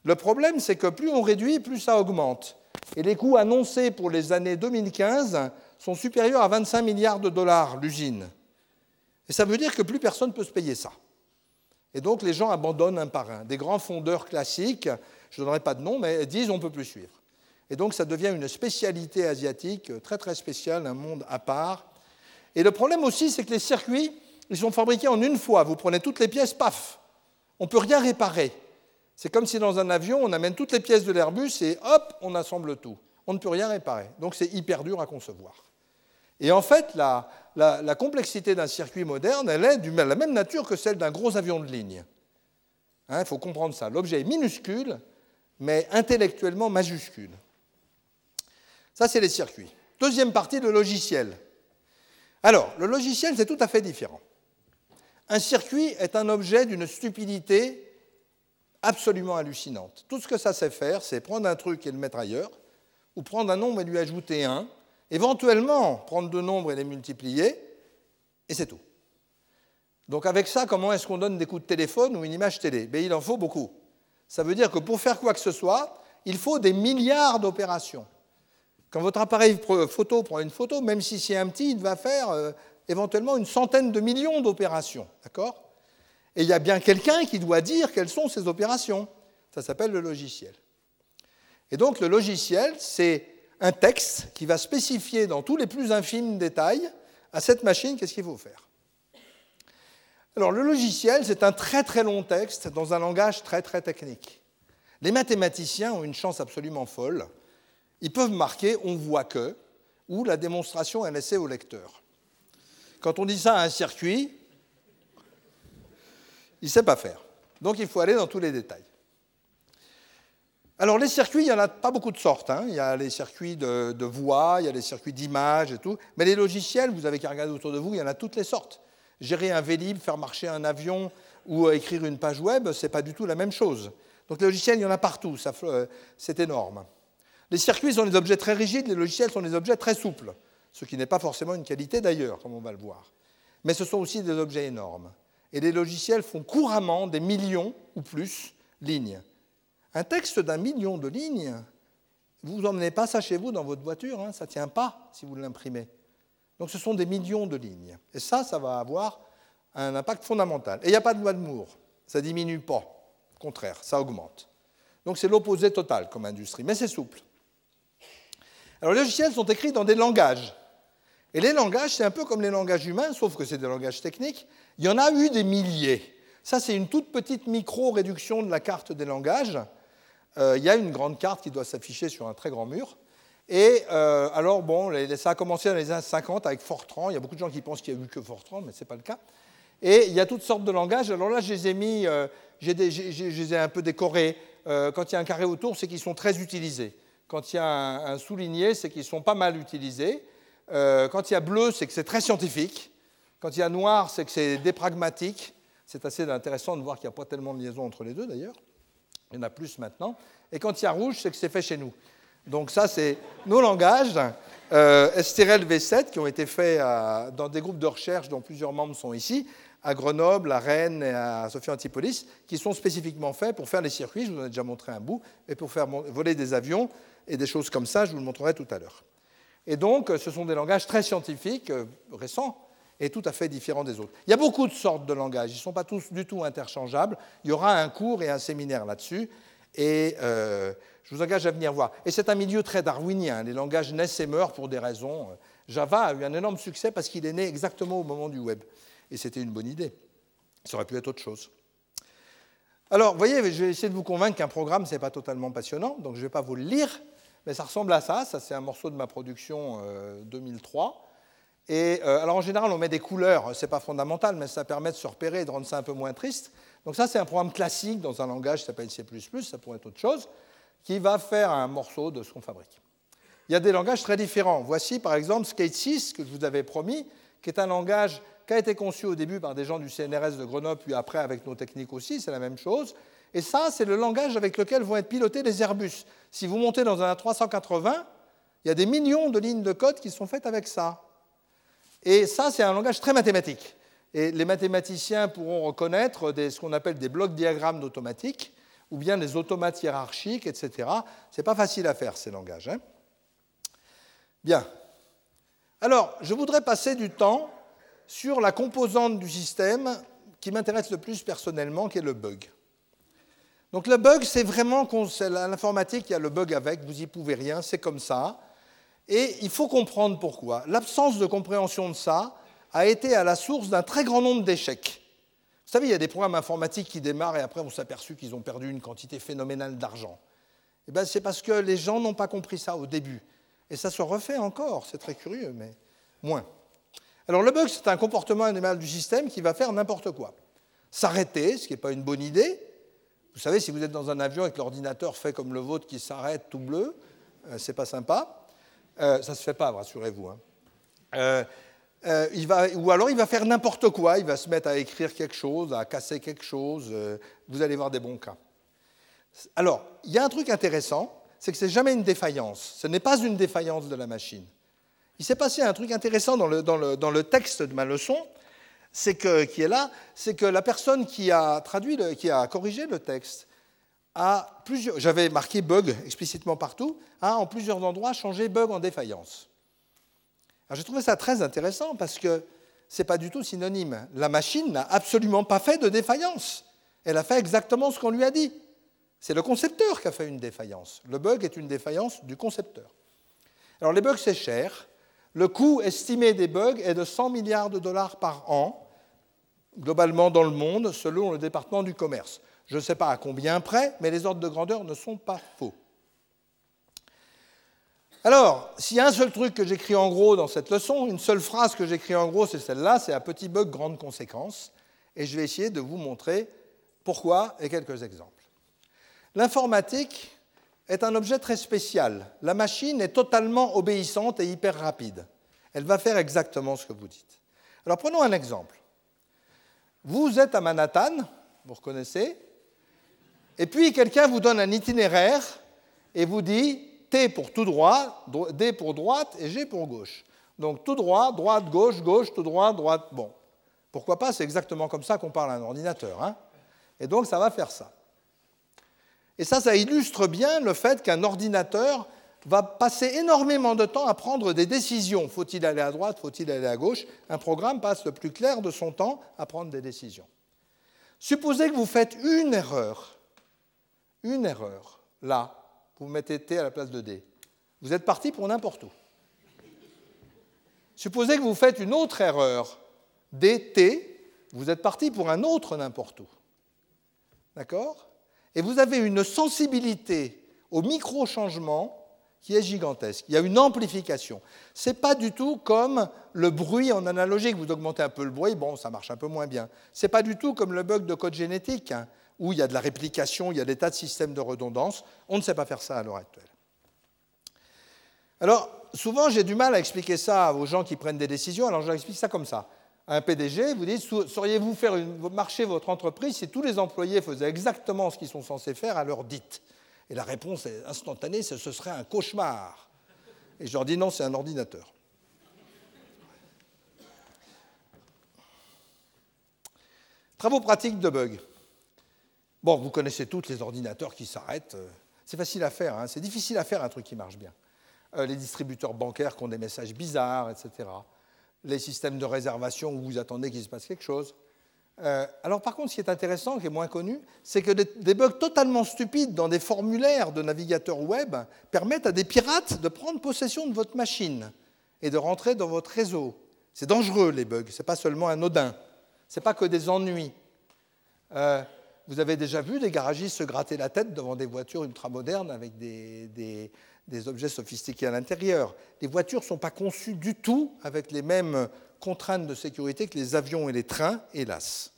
Le problème, c'est que plus on réduit, plus ça augmente. Et les coûts annoncés pour les années 2015 sont supérieurs à 25 milliards de dollars l'usine. Et ça veut dire que plus personne ne peut se payer ça. Et donc les gens abandonnent un par un. Des grands fondeurs classiques, je ne donnerai pas de nom, mais disent on ne peut plus suivre. Et donc ça devient une spécialité asiatique très très spéciale, un monde à part. Et le problème aussi, c'est que les circuits, ils sont fabriqués en une fois. Vous prenez toutes les pièces, paf, on ne peut rien réparer. C'est comme si dans un avion, on amène toutes les pièces de l'Airbus et hop, on assemble tout. On ne peut rien réparer. Donc c'est hyper dur à concevoir. Et en fait, la, complexité d'un circuit moderne, elle est de la même nature que celle d'un gros avion de ligne. Hein, il faut comprendre ça. L'objet est minuscule, mais intellectuellement majuscule. Ça, c'est les circuits. Deuxième partie, le logiciel. Alors, le logiciel, c'est tout à fait différent. Un circuit est un objet d'une stupidité absolument hallucinante. Tout ce que ça sait faire, c'est prendre un truc et le mettre ailleurs, ou prendre un nombre et lui ajouter un, éventuellement prendre deux nombres et les multiplier, et c'est tout. Donc avec ça, comment est-ce qu'on donne des coups de téléphone ou une image télé? Ben, Il en faut beaucoup. Ça veut dire que pour faire quoi que ce soit, il faut des milliards d'opérations. Quand votre appareil photo prend une photo, même si c'est un petit, il va faire éventuellement une centaine de millions d'opérations. D'accord? Et il y a bien quelqu'un qui doit dire quelles sont ces opérations. Ça s'appelle le logiciel. Et donc le logiciel, c'est un texte qui va spécifier dans tous les plus infimes détails à cette machine qu'est-ce qu'il faut faire. Alors le logiciel, c'est un très très long texte dans un langage très très technique. Les mathématiciens ont une chance absolument folle. Ils peuvent marquer on voit que ou la démonstration est laissée au lecteur. Quand on dit ça à un circuit, il ne sait pas faire. Donc il faut aller dans tous les détails. Alors les circuits, il n'y en a pas beaucoup de sortes. Hein. Il y a les circuits de, voix, il y a les circuits d'image et tout. Mais les logiciels, vous avez qu'à regarder autour de vous, il y en a toutes les sortes. Gérer un Vélib, faire marcher un avion ou écrire une page web, ce n'est pas du tout la même chose. Donc les logiciels, il y en a partout, euh, c'est énorme. Les circuits sont des objets très rigides, les logiciels sont des objets très souples, ce qui n'est pas forcément une qualité d'ailleurs, comme on va le voir. Mais ce sont aussi des objets énormes. Et les logiciels font couramment des millions ou plus lignes. Un texte d'un million de lignes, vous n'emmenez pas ça chez vous dans votre voiture, hein, ça ne tient pas si vous l'imprimez. Donc ce sont des millions de lignes. Et ça, ça va avoir un impact fondamental. Et il n'y a pas de loi de Moore, ça diminue pas. Au contraire, ça augmente. Donc c'est l'opposé total comme industrie, mais c'est souple. Alors les logiciels sont écrits dans des langages. Et les langages, c'est un peu comme les langages humains, sauf que c'est des langages techniques. Il y en a eu des milliers. Ça, c'est une toute petite micro-réduction de la carte des langages. Euh, il y a une grande carte qui doit s'afficher sur un très grand mur. Et euh, alors, bon, ça a commencé dans les années 50 avec Fortran. Il y a beaucoup de gens qui pensent qu'il n'y a eu que Fortran, mais ce n'est pas le cas. Et il y a toutes sortes de langages. Alors là, je les ai mis, euh, je les ai un peu décorés. quand il y a un carré autour, c'est qu'ils sont très utilisés. Quand il y a un, souligné, c'est qu'ils sont pas mal utilisés. Quand il y a bleu, c'est que c'est très scientifique. Quand il y a noir, c'est que c'est dépragmatique. C'est assez intéressant de voir qu'il n'y a pas tellement de liaison entre les deux d'ailleurs. Il y en a plus maintenant. Et quand il y a rouge, c'est que c'est fait chez nous. Donc ça, c'est nos langages. Euh, STRL V7 qui ont été faits dans des groupes de recherche dont plusieurs membres sont ici, à Grenoble, à Rennes et à Sophia Antipolis, qui sont spécifiquement faits pour faire les circuits, je vous en ai déjà montré un bout, et pour faire voler des avions et des choses comme ça, je vous le montrerai tout à l'heure. Et donc, ce sont des langages très scientifiques, euh, récents, et tout à fait différents des autres. Il y a beaucoup de sortes de langages, ils ne sont pas tous du tout interchangeables. Il y aura un cours et un séminaire là-dessus, et euh, je vous engage à venir voir. Et c'est un milieu très darwinien, les langages naissent et meurent pour des raisons. Java a eu un énorme succès parce qu'il est né exactement au moment du web, et c'était une bonne idée. Ça aurait pu être autre chose. Alors, vous voyez, je vais essayer de vous convaincre qu'un programme, ce n'est pas totalement passionnant, donc je ne vais pas vous le lire, mais ça ressemble à ça. Ça, c'est un morceau de ma production 2003. Euh, et euh, alors en général, on met des couleurs, ce n'est pas fondamental, mais ça permet de se repérer et de rendre ça un peu moins triste. Donc ça, c'est un programme classique dans un langage qui s'appelle C++, ça pourrait être autre chose, qui va faire un morceau de ce qu'on fabrique. Il y a des langages très différents. Voici par exemple Skate 6, que je vous avais promis, qui est un langage qui a été conçu au début par des gens du CNRS de Grenoble, puis après avec nos techniques aussi, c'est la même chose. Et ça, c'est le langage avec lequel vont être pilotés les Airbus. Si vous montez dans un A380, il y a des millions de lignes de code qui sont faites avec ça. Et ça, c'est un langage très mathématique. Et les mathématiciens pourront reconnaître ce qu'on appelle des blocs diagrammes d'automatique, ou bien des automates hiérarchiques, etc. Ce n'est pas facile à faire, ces langages. Hein. bien. Alors, je voudrais passer du temps sur la composante du système qui m'intéresse le plus personnellement, qui est le bug. Donc le bug, c'est vraiment l'informatique, il y a le bug avec, vous n'y pouvez rien, c'est comme ça. Et il faut comprendre pourquoi. L'absence de compréhension de ça a été à la source d'un très grand nombre d'échecs. Vous savez, il y a des programmes informatiques qui démarrent et après on s'est qu'ils ont perdu une quantité phénoménale d'argent. Eh ben, c'est parce que les gens n'ont pas compris ça au début. Et ça se refait encore, c'est très curieux, mais moins. Alors le bug, c'est un comportement animal du système qui va faire n'importe quoi. S'arrêter, ce qui n'est pas une bonne idée. Vous savez, si vous êtes dans un avion et que l'ordinateur fait comme le vôtre qui s'arrête tout bleu, euh, c'est pas sympa. Euh, ça se fait pas, rassurez-vous. Hein. Euh, euh, ou alors il va faire n'importe quoi, il va se mettre à écrire quelque chose, à casser quelque chose. vous allez voir des bons cas. Alors, il y a un truc intéressant, c'est que ce n'est jamais une défaillance. Ce n'est pas une défaillance de la machine. Il s'est passé un truc intéressant dans le, dans le, dans le texte de ma leçon, c'est que, qui est là, c'est que la personne qui a traduit, qui a corrigé le texte, plusieurs, j'avais marqué bug explicitement partout, a en plusieurs endroits changé bug en défaillance. J'ai trouvé ça très intéressant parce que ce n'est pas du tout synonyme. La machine n'a absolument pas fait de défaillance. Elle a fait exactement ce qu'on lui a dit. C'est le concepteur qui a fait une défaillance. Le bug est une défaillance du concepteur. Alors les bugs, c'est cher. Le coût estimé des bugs est de 100 milliards de dollars par an, globalement dans le monde, selon le département du commerce. Je ne sais pas à combien près, mais les ordres de grandeur ne sont pas faux. Alors, s'il y a un seul truc que j'écris en gros dans cette leçon, une seule phrase que j'écris en gros, c'est celle-là, c'est un petit bug grande conséquence, et je vais essayer de vous montrer pourquoi et quelques exemples. L'informatique est un objet très spécial. La machine est totalement obéissante et hyper rapide. Elle va faire exactement ce que vous dites. Alors prenons un exemple. Vous êtes à Manhattan, vous reconnaissez, et puis quelqu'un vous donne un itinéraire et vous dit T pour tout droit, D pour droite et G pour gauche. Donc tout droit, droite, gauche, gauche, tout droit, droite. Bon, pourquoi pas, c'est exactement comme ça qu'on parle à un ordinateur. Hein et donc ça va faire ça. Et ça, ça illustre bien le fait qu'un ordinateur va passer énormément de temps à prendre des décisions. Faut-il aller à droite, faut-il aller à gauche? Un programme passe le plus clair de son temps à prendre des décisions. Supposez que vous faites une erreur, une erreur, là, vous mettez T à la place de D. Vous êtes parti pour n'importe où. Supposez que vous faites une autre erreur, DT, vous êtes parti pour un autre n'importe où. D'accord? Et vous avez une sensibilité au micro-changement qui est gigantesque. Il y a une amplification. Ce n'est pas du tout comme le bruit en analogique. Vous augmentez un peu le bruit, bon, ça marche un peu moins bien. Ce n'est pas du tout comme le bug de code génétique, hein, où il y a de la réplication, il y a des tas de systèmes de redondance. On ne sait pas faire ça à l'heure actuelle. Alors, souvent, j'ai du mal à expliquer ça aux gens qui prennent des décisions, alors je leur explique ça comme ça un PDG, vous dites, sauriez-vous faire marcher votre entreprise si tous les employés faisaient exactement ce qu'ils sont censés faire à l'heure dite? Et la réponse est instantanée, ce serait un cauchemar. Et je leur dis, non, c'est un ordinateur. Travaux pratiques de bugs. Bon, vous connaissez tous les ordinateurs qui s'arrêtent. C'est facile à faire, hein. c'est difficile à faire un truc qui marche bien. Euh, les distributeurs bancaires qui ont des messages bizarres, etc les systèmes de réservation où vous attendez qu'il se passe quelque chose. Euh, alors par contre, ce qui est intéressant, qui est moins connu, c'est que des, bugs totalement stupides dans des formulaires de navigateurs web permettent à des pirates de prendre possession de votre machine et de rentrer dans votre réseau. C'est dangereux les bugs, ce n'est pas seulement anodin, ce n'est pas que des ennuis. Euh, vous avez déjà vu des garagistes se gratter la tête devant des voitures ultramodernes avec des, des objets sophistiqués à l'intérieur. Les voitures ne sont pas conçues du tout avec les mêmes contraintes de sécurité que les avions et les trains, hélas.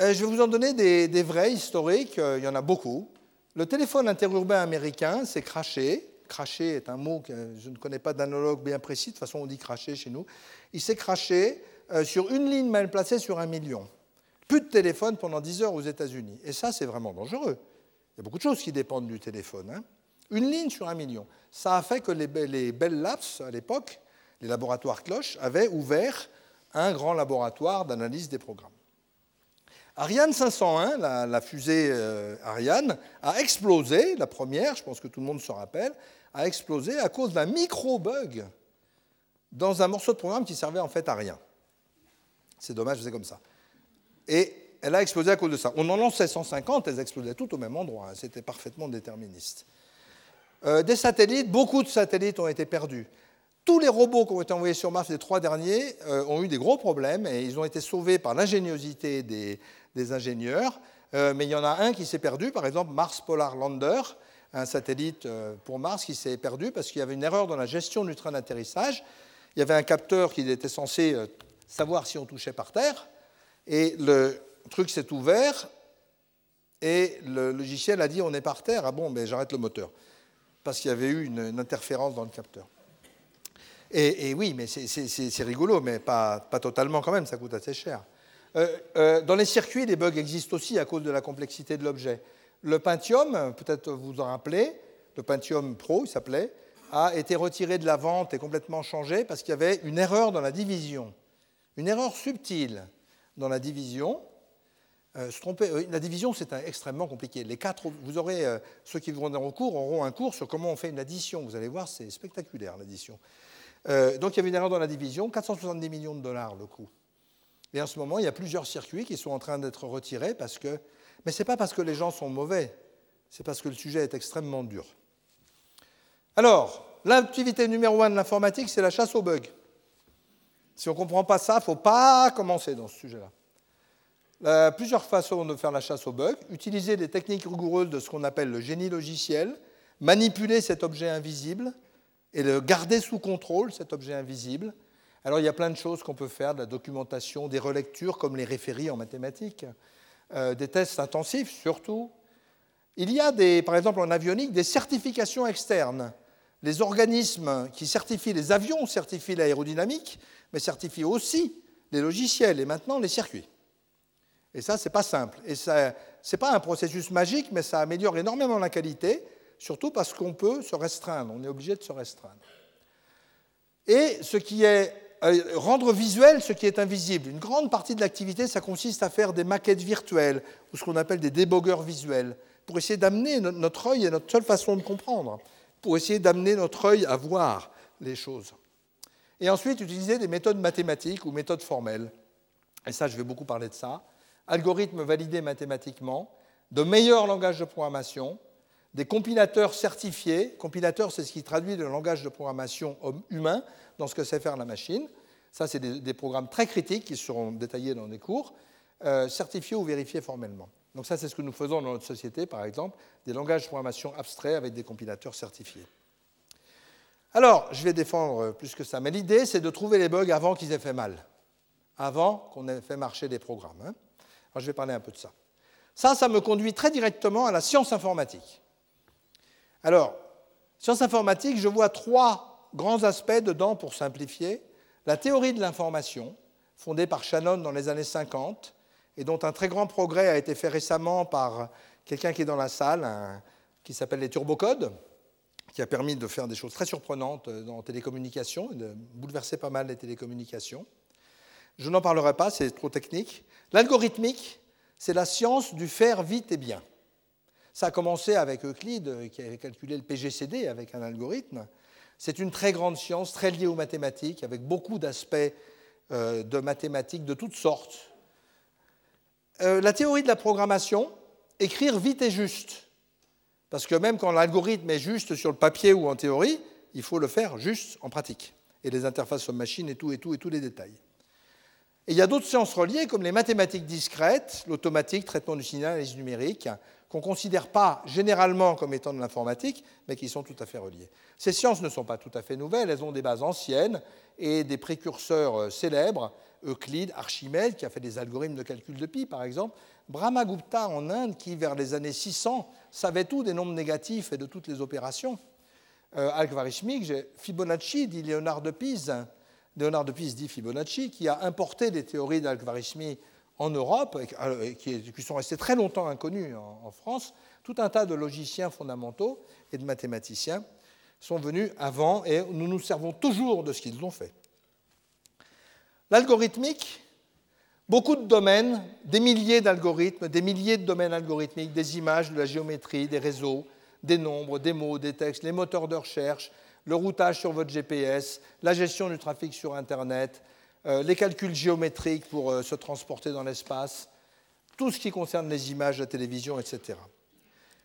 Euh, je vais vous en donner des, vrais historiques, euh, il y en a beaucoup. Le téléphone interurbain américain s'est craché. Craché est un mot que je ne connais pas d'analogue bien précis, de toute façon on dit craché chez nous. Il s'est craché euh, sur une ligne mal placée sur un million. Plus de téléphone pendant 10 heures aux États-Unis. Et ça, c'est vraiment dangereux. Il y a beaucoup de choses qui dépendent du téléphone. Hein. Une ligne sur un million. Ça a fait que les, Bell Labs, à l'époque, les laboratoires cloches, avaient ouvert un grand laboratoire d'analyse des programmes. Ariane 501, la, fusée euh, Ariane, a explosé, la première, je pense que tout le monde se rappelle, a explosé à cause d'un micro-bug dans un morceau de programme qui servait en fait à rien. C'est dommage, c'est comme ça. Et elle a explosé à cause de ça. On en lançait 150, elles explosaient toutes au même endroit. Hein. C'était parfaitement déterministe. Euh, des satellites, beaucoup de satellites ont été perdus. Tous les robots qui ont été envoyés sur Mars, les trois derniers, euh, ont eu des gros problèmes et ils ont été sauvés par l'ingéniosité des, ingénieurs. Euh, mais il y en a un qui s'est perdu, par exemple Mars Polar Lander, un satellite pour Mars qui s'est perdu parce qu'il y avait une erreur dans la gestion du train d'atterrissage. Il y avait un capteur qui était censé savoir si on touchait par terre. Et le, le truc s'est ouvert et le logiciel a dit on est par terre. Ah bon, mais j'arrête le moteur. Parce qu'il y avait eu une, interférence dans le capteur. Et, oui, mais c'est rigolo, mais pas, totalement quand même, ça coûte assez cher. Euh, euh, dans les circuits, les bugs existent aussi à cause de la complexité de l'objet. Le Pentium, peut-être vous en rappelez, le Pentium Pro, il s'appelait, a été retiré de la vente et complètement changé parce qu'il y avait une erreur dans la division. Une erreur subtile dans la division euh, la division, c'est extrêmement compliqué. Les quatre, vous aurez, ceux qui vont au cours auront un cours sur comment on fait une addition. Vous allez voir, c'est spectaculaire l'addition. Euh, donc il y avait une erreur dans la division, 470 millions de dollars le coût. Et en ce moment, il y a plusieurs circuits qui sont en train d'être retirés parce que. Mais ce n'est pas parce que les gens sont mauvais, c'est parce que le sujet est extrêmement dur. Alors, l'activité numéro un de l'informatique, c'est la chasse aux bugs. Si on ne comprend pas ça, il ne faut pas commencer dans ce sujet-là. Euh, plusieurs façons de faire la chasse aux bugs. Utiliser des techniques rigoureuses de ce qu'on appelle le génie logiciel, manipuler cet objet invisible et le garder sous contrôle, cet objet invisible. Alors il y a plein de choses qu'on peut faire, de la documentation, des relectures comme les référies en mathématiques, euh, des tests intensifs surtout. Il y a, des, par exemple en avionique, des certifications externes. Les organismes qui certifient les avions certifient l'aérodynamique, mais certifient aussi les logiciels et maintenant les circuits. Et ça, ce n'est pas simple. Et ce n'est pas un processus magique, mais ça améliore énormément la qualité, surtout parce qu'on peut se restreindre, on est obligé de se restreindre. Et ce qui est euh, rendre visuel ce qui est invisible. Une grande partie de l'activité, ça consiste à faire des maquettes virtuelles, ou ce qu'on appelle des débogueurs visuels, pour essayer d'amener notre œil, et notre seule façon de comprendre, pour essayer d'amener notre œil à voir les choses. Et ensuite, utiliser des méthodes mathématiques ou méthodes formelles. Et ça, je vais beaucoup parler de ça algorithmes validés mathématiquement, de meilleurs langages de programmation, des compilateurs certifiés. Compilateur, c'est ce qui traduit le langage de programmation humain dans ce que sait faire la machine. Ça, c'est des, programmes très critiques qui seront détaillés dans des cours, euh, certifiés ou vérifiés formellement. Donc ça, c'est ce que nous faisons dans notre société, par exemple, des langages de programmation abstraits avec des compilateurs certifiés. Alors, je vais défendre plus que ça, mais l'idée, c'est de trouver les bugs avant qu'ils aient fait mal, avant qu'on ait fait marcher des programmes. Hein. Alors, je vais parler un peu de ça. Ça, ça me conduit très directement à la science informatique. Alors, science informatique, je vois trois grands aspects dedans pour simplifier. La théorie de l'information, fondée par Shannon dans les années 50, et dont un très grand progrès a été fait récemment par quelqu'un qui est dans la salle, qui s'appelle les turbocodes, qui a permis de faire des choses très surprenantes dans télécommunications, de bouleverser pas mal les télécommunications. Je n'en parlerai pas, c'est trop technique. L'algorithmique, c'est la science du faire vite et bien. Ça a commencé avec Euclide, qui avait calculé le PGCD avec un algorithme. C'est une très grande science, très liée aux mathématiques, avec beaucoup d'aspects euh, de mathématiques de toutes sortes. Euh, la théorie de la programmation, écrire vite et juste. Parce que même quand l'algorithme est juste sur le papier ou en théorie, il faut le faire juste en pratique. Et les interfaces aux machines et tout, et tout, et tous les détails. Et il y a d'autres sciences reliées, comme les mathématiques discrètes, l'automatique, traitement du signal, l'analyse numérique, qu'on ne considère pas généralement comme étant de l'informatique, mais qui sont tout à fait reliées. Ces sciences ne sont pas tout à fait nouvelles, elles ont des bases anciennes et des précurseurs euh, célèbres, Euclide, Archimède, qui a fait des algorithmes de calcul de pi, par exemple, Brahmagupta en Inde, qui vers les années 600 savait tout des nombres négatifs et de toutes les opérations, euh, algorithmiques, Fibonacci, dit Léonard de Pise, Léonard de Pise dit Fibonacci, qui a importé des théories d'algorithmie en Europe, qui, sont restées très longtemps inconnues en, France. Tout un tas de logiciens fondamentaux et de mathématiciens sont venus avant et nous nous servons toujours de ce qu'ils ont fait. L'algorithmique, beaucoup de domaines, des milliers d'algorithmes, des milliers de domaines algorithmiques, des images, de la géométrie, des réseaux, des nombres, des mots, des textes, les moteurs de recherche, le routage sur votre GPS, la gestion du trafic sur Internet, les calculs géométriques pour euh, se transporter dans l'espace, tout ce qui concerne les images, la télévision, etc.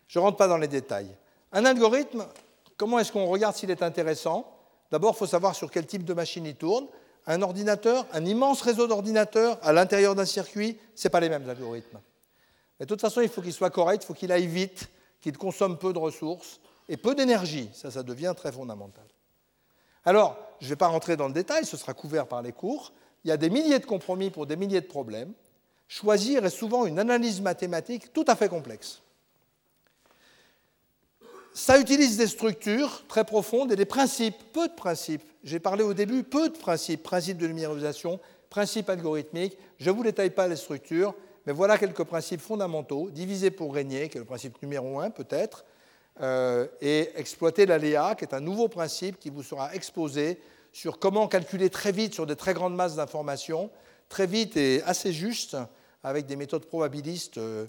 Je ne rentre pas dans les détails. Un algorithme, comment est-ce qu'on regarde s'il est intéressant? D'abord, il faut savoir sur quel type de machine il tourne. Un ordinateur, un immense réseau d'ordinateurs à l'intérieur d'un circuit, ce pas les mêmes algorithmes. Mais de toute façon, il faut qu'il soit correct, il faut qu'il aille vite, qu'il consomme peu de ressources et peu d'énergie. Ça, ça devient très fondamental. Alors, je ne vais pas rentrer dans le détail, ce sera couvert par les cours. Il y a des milliers de compromis pour des milliers de problèmes. Choisir est souvent une analyse mathématique tout à fait complexe. Ça utilise des structures très profondes et des principes, peu de principes. J'ai parlé au début, peu de principes, principes de numérisation, principes algorithmiques. Je ne vous détaille pas les structures, mais voilà quelques principes fondamentaux. Diviser pour régner, qui est le principe numéro un peut-être. Euh, et exploiter l'aléa, qui est un nouveau principe qui vous sera exposé sur comment calculer très vite sur des très grandes masses d'informations, très vite et assez juste, avec des méthodes probabilistes euh,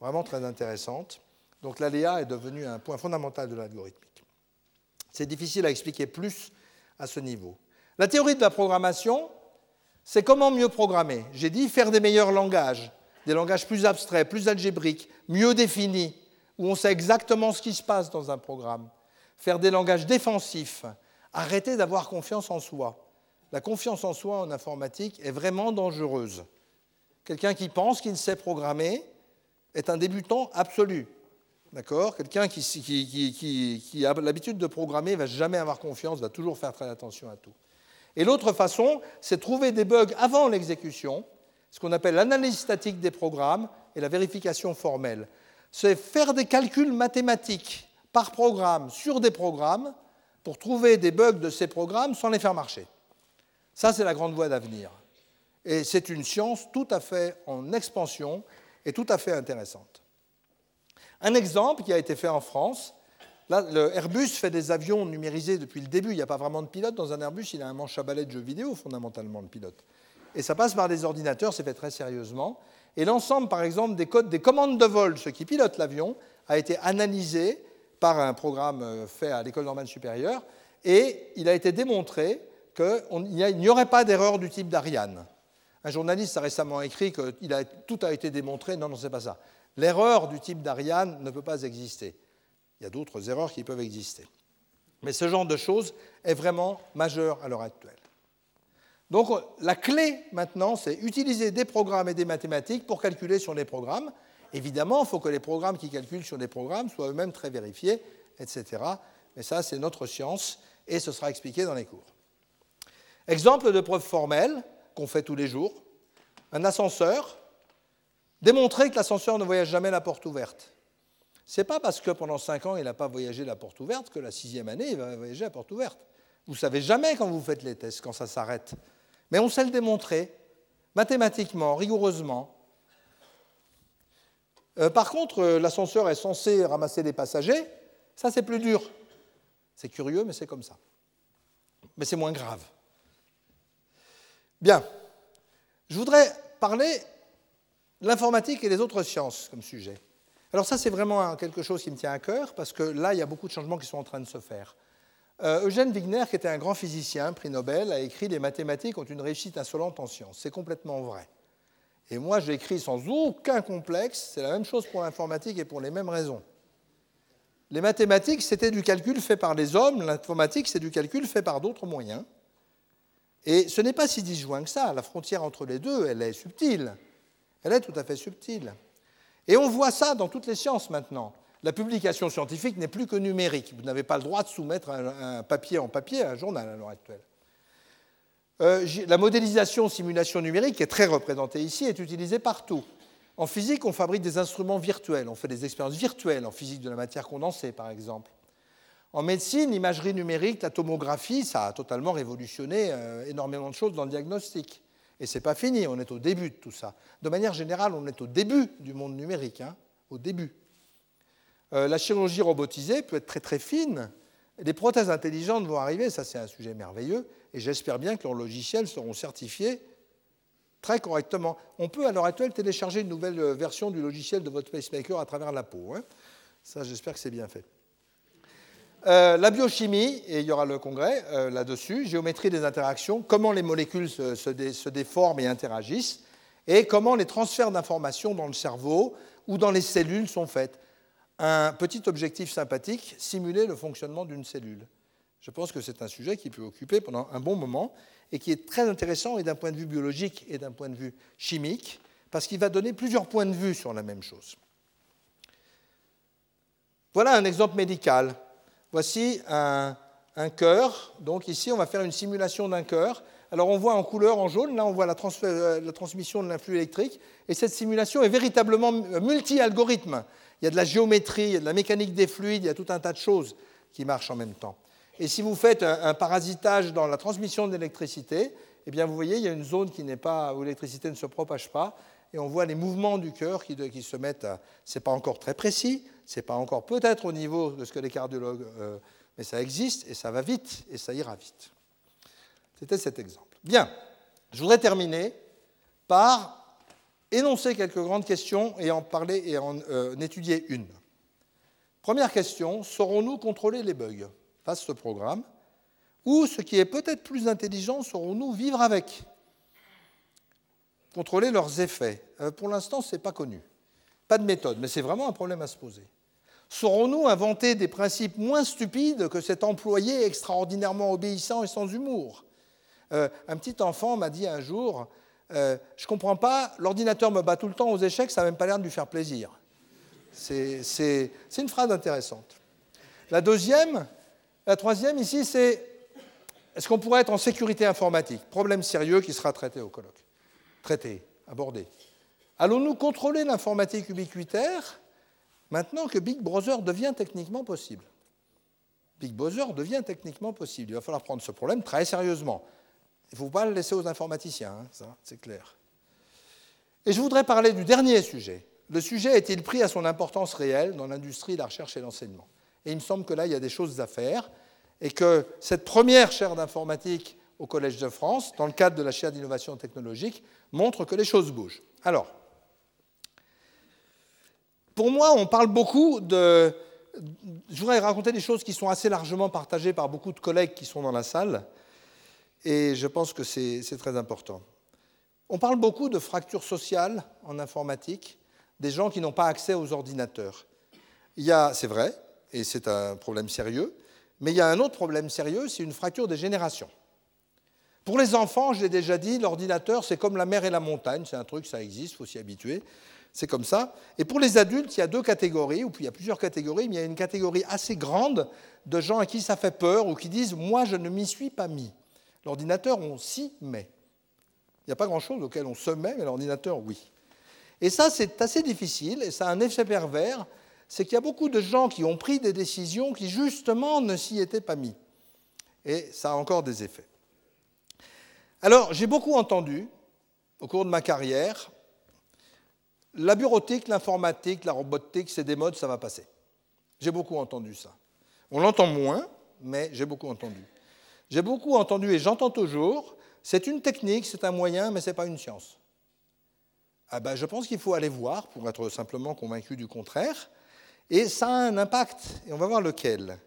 vraiment très intéressantes. Donc l'aléa est devenu un point fondamental de l'algorithmique. C'est difficile à expliquer plus à ce niveau. La théorie de la programmation, c'est comment mieux programmer. J'ai dit faire des meilleurs langages, des langages plus abstraits, plus algébriques, mieux définis, où on sait exactement ce qui se passe dans un programme. Faire des langages défensifs, arrêter d'avoir confiance en soi. La confiance en soi en informatique est vraiment dangereuse. Quelqu'un qui pense qu'il sait programmer est un débutant absolu. D'accord? Quelqu'un qui, qui, a l'habitude de programmer ne va jamais avoir confiance, va toujours faire très attention à tout. Et l'autre façon, c'est trouver des bugs avant l'exécution, ce qu'on appelle l'analyse statique des programmes et la vérification formelle. C'est faire des calculs mathématiques par programme sur des programmes pour trouver des bugs de ces programmes sans les faire marcher. Ça, c'est la grande voie d'avenir. Et c'est une science tout à fait en expansion et tout à fait intéressante. Un exemple qui a été fait en France, là, le Airbus fait des avions numérisés depuis le début. Il n'y a pas vraiment de pilote dans un Airbus, il a un manche à balai de jeux vidéo fondamentalement, le pilote. Et ça passe par des ordinateurs, c'est fait très sérieusement. Et l'ensemble, par exemple, des commandes de vol, ce qui pilote l'avion, a été analysé par un programme euh, fait à l'école normale supérieure, et il a été démontré qu'il n'y aurait pas d'erreur du type d'Ariane. Un journaliste a récemment écrit que tout a été démontré. Non, non, c'est pas ça. L'erreur du type d'Ariane ne peut pas exister. Il y a d'autres erreurs qui peuvent exister. Mais ce genre de choses est vraiment majeur à l'heure actuelle. Donc la clé maintenant, c'est utiliser des programmes et des mathématiques pour calculer sur les programmes. Évidemment, il faut que les programmes qui calculent sur les programmes soient eux-mêmes très vérifiés, etc. Mais ça, c'est notre science et ce sera expliqué dans les cours. Exemple de preuve formelle qu'on fait tous les jours. Un ascenseur. Démontrer que l'ascenseur ne voyage jamais la porte ouverte. Ce n'est pas parce que pendant cinq ans, il n'a pas voyagé la porte ouverte que la sixième année, il va voyager la porte ouverte. Vous ne savez jamais quand vous faites les tests, quand ça s'arrête. Mais on sait le démontrer, mathématiquement, rigoureusement. Euh, par contre, euh, l'ascenseur est censé ramasser les passagers. Ça, c'est plus dur. C'est curieux, mais c'est comme ça. Mais c'est moins grave. Bien. Je voudrais parler de l'informatique et des autres sciences comme sujet. Alors ça, c'est vraiment quelque chose qui me tient à cœur, parce que là, il y a beaucoup de changements qui sont en train de se faire. Euh, Eugène Wigner, qui était un grand physicien, prix Nobel, a écrit Les mathématiques ont une réussite insolente en sciences. C'est complètement vrai. Et moi, j'écris sans aucun complexe. C'est la même chose pour l'informatique et pour les mêmes raisons. Les mathématiques, c'était du calcul fait par les hommes. L'informatique, c'est du calcul fait par d'autres moyens. Et ce n'est pas si disjoint que ça. La frontière entre les deux, elle est subtile. Elle est tout à fait subtile. Et on voit ça dans toutes les sciences maintenant. La publication scientifique n'est plus que numérique. Vous n'avez pas le droit de soumettre un, papier en papier à un journal à l'heure actuelle. Euh, la modélisation simulation numérique, qui est très représentée ici, est utilisée partout. En physique, on fabrique des instruments virtuels, on fait des expériences virtuelles en physique de la matière condensée, par exemple. En médecine, l'imagerie numérique, la tomographie, ça a totalement révolutionné euh, énormément de choses dans le diagnostic. Et ce n'est pas fini, on est au début de tout ça. De manière générale, on est au début du monde numérique, hein, au début. Euh, la chirurgie robotisée peut être très très fine. Les prothèses intelligentes vont arriver, ça c'est un sujet merveilleux, et j'espère bien que leurs logiciels seront certifiés très correctement. On peut à l'heure actuelle télécharger une nouvelle euh, version du logiciel de votre pacemaker à travers la peau. Hein. Ça, j'espère que c'est bien fait. Euh, la biochimie, et il y aura le congrès là-dessus, géométrie des interactions, comment les molécules se, déforment et interagissent, et comment les transferts d'informations dans le cerveau ou dans les cellules sont faits. Un petit objectif sympathique, simuler le fonctionnement d'une cellule. Je pense que c'est un sujet qui peut occuper pendant un bon moment et qui est très intéressant et d'un point de vue biologique et d'un point de vue chimique, parce qu'il va donner plusieurs points de vue sur la même chose. Voilà un exemple médical. Voici un, cœur. Donc ici, on va faire une simulation d'un cœur. Alors on voit en couleur, en jaune, là on voit la, euh, la transmission de l'influx électrique. Et cette simulation est véritablement multi-algorithme. Il y a de la géométrie, il y a de la mécanique des fluides, il y a tout un tas de choses qui marchent en même temps. Et si vous faites un, parasitage dans la transmission de l'électricité, eh bien vous voyez, il y a une zone qui n'est pas, où l'électricité ne se propage pas, et on voit les mouvements du cœur qui, se mettent à... Ce n'est pas encore très précis, ce n'est pas encore peut-être au niveau de ce que les cardiologues... Euh, mais ça existe, et ça va vite, et ça ira vite. C'était cet exemple. Bien, je voudrais terminer par énoncer quelques grandes questions et en parler et en, euh, en étudier une. Première question, saurons-nous contrôler les bugs face à ce programme Ou, ce qui est peut-être plus intelligent, saurons-nous vivre avec? Contrôler leurs effets euh, Pour l'instant, ce n'est pas connu. Pas de méthode, mais c'est vraiment un problème à se poser. Saurons-nous inventer des principes moins stupides que cet employé extraordinairement obéissant et sans humour? Euh, Un petit enfant m'a dit un jour, euh, je ne comprends pas, l'ordinateur me bat tout le temps aux échecs, ça n'a même pas l'air de lui faire plaisir. C'est une phrase intéressante. La deuxième, la troisième ici, c'est est-ce qu'on pourrait être en sécurité informatique? Problème sérieux qui sera traité au colloque. Traité, abordé. Allons-nous contrôler l'informatique ubiquitaire maintenant que Big Brother devient techniquement possible? Big Brother devient techniquement possible. Il va falloir prendre ce problème très sérieusement. Il ne faut pas le laisser aux informaticiens, hein, ça, c'est clair. Et je voudrais parler du dernier sujet. Le sujet est-il pris à son importance réelle dans l'industrie, la recherche et l'enseignement? Et il me semble que là, il y a des choses à faire et que cette première chaire d'informatique au Collège de France, dans le cadre de la chaire d'innovation technologique, montre que les choses bougent. Alors, pour moi, on parle beaucoup de... Je voudrais raconter des choses qui sont assez largement partagées par beaucoup de collègues qui sont dans la salle, et je pense que c'est très important. On parle beaucoup de fractures sociales en informatique, des gens qui n'ont pas accès aux ordinateurs. Il y a, c'est vrai, et c'est un problème sérieux, mais il y a un autre problème sérieux, c'est une fracture des générations. Pour les enfants, je l'ai déjà dit, l'ordinateur, c'est comme la mer et la montagne, c'est un truc, ça existe, il faut s'y habituer. C'est comme ça. Et pour les adultes, il y a deux catégories, ou puis il y a plusieurs catégories, mais il y a une catégorie assez grande de gens à qui ça fait peur ou qui disent Moi, je ne m'y suis pas mis. L'ordinateur, on s'y met. Il n'y a pas grand-chose auquel on se met, mais l'ordinateur, oui. Et ça, c'est assez difficile, et ça a un effet pervers, c'est qu'il y a beaucoup de gens qui ont pris des décisions qui, justement, ne s'y étaient pas mis. Et ça a encore des effets. Alors, j'ai beaucoup entendu, au cours de ma carrière, la bureautique, l'informatique, la robotique, c'est des modes, ça va passer. J'ai beaucoup entendu ça. On l'entend moins, mais j'ai beaucoup entendu. J'ai beaucoup entendu et j'entends toujours, c'est une technique, c'est un moyen, mais ce n'est pas une science. Ah ben, je pense qu'il faut aller voir pour être simplement convaincu du contraire. Et ça a un impact, et on va voir lequel.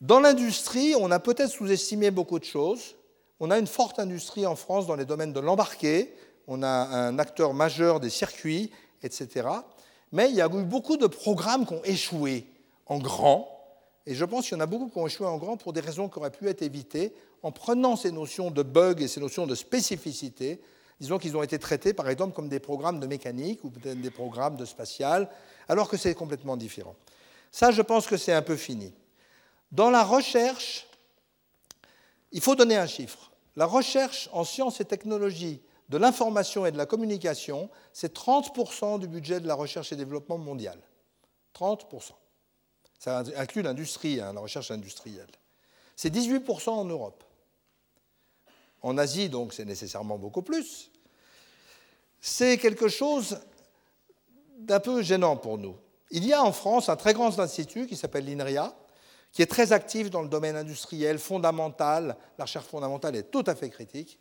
Dans l'industrie, on a peut-être sous-estimé beaucoup de choses. On a une forte industrie en France dans les domaines de l'embarqué, on a un acteur majeur des circuits, etc. Mais il y a eu beaucoup de programmes qui ont échoué en grand, et je pense qu'il y en a beaucoup qui ont échoué en grand pour des raisons qui auraient pu être évitées en prenant ces notions de bug et ces notions de spécificité. Disons qu'ils ont été traités, par exemple, comme des programmes de mécanique ou peut-être des programmes de spatial, alors que c'est complètement différent. Ça, je pense que c'est un peu fini. Dans la recherche, il faut donner un chiffre. La recherche en sciences et technologies de l'information et de la communication, c'est 30% du budget de la recherche et développement mondial. 30%. Ça inclut l'industrie, hein, la recherche industrielle. C'est 18% en Europe. En Asie, donc, c'est nécessairement beaucoup plus. C'est quelque chose d'un peu gênant pour nous. Il y a en France un très grand institut qui s'appelle l'INRIA, qui est très actif dans le domaine industriel, fondamental. La recherche fondamentale est tout à fait critique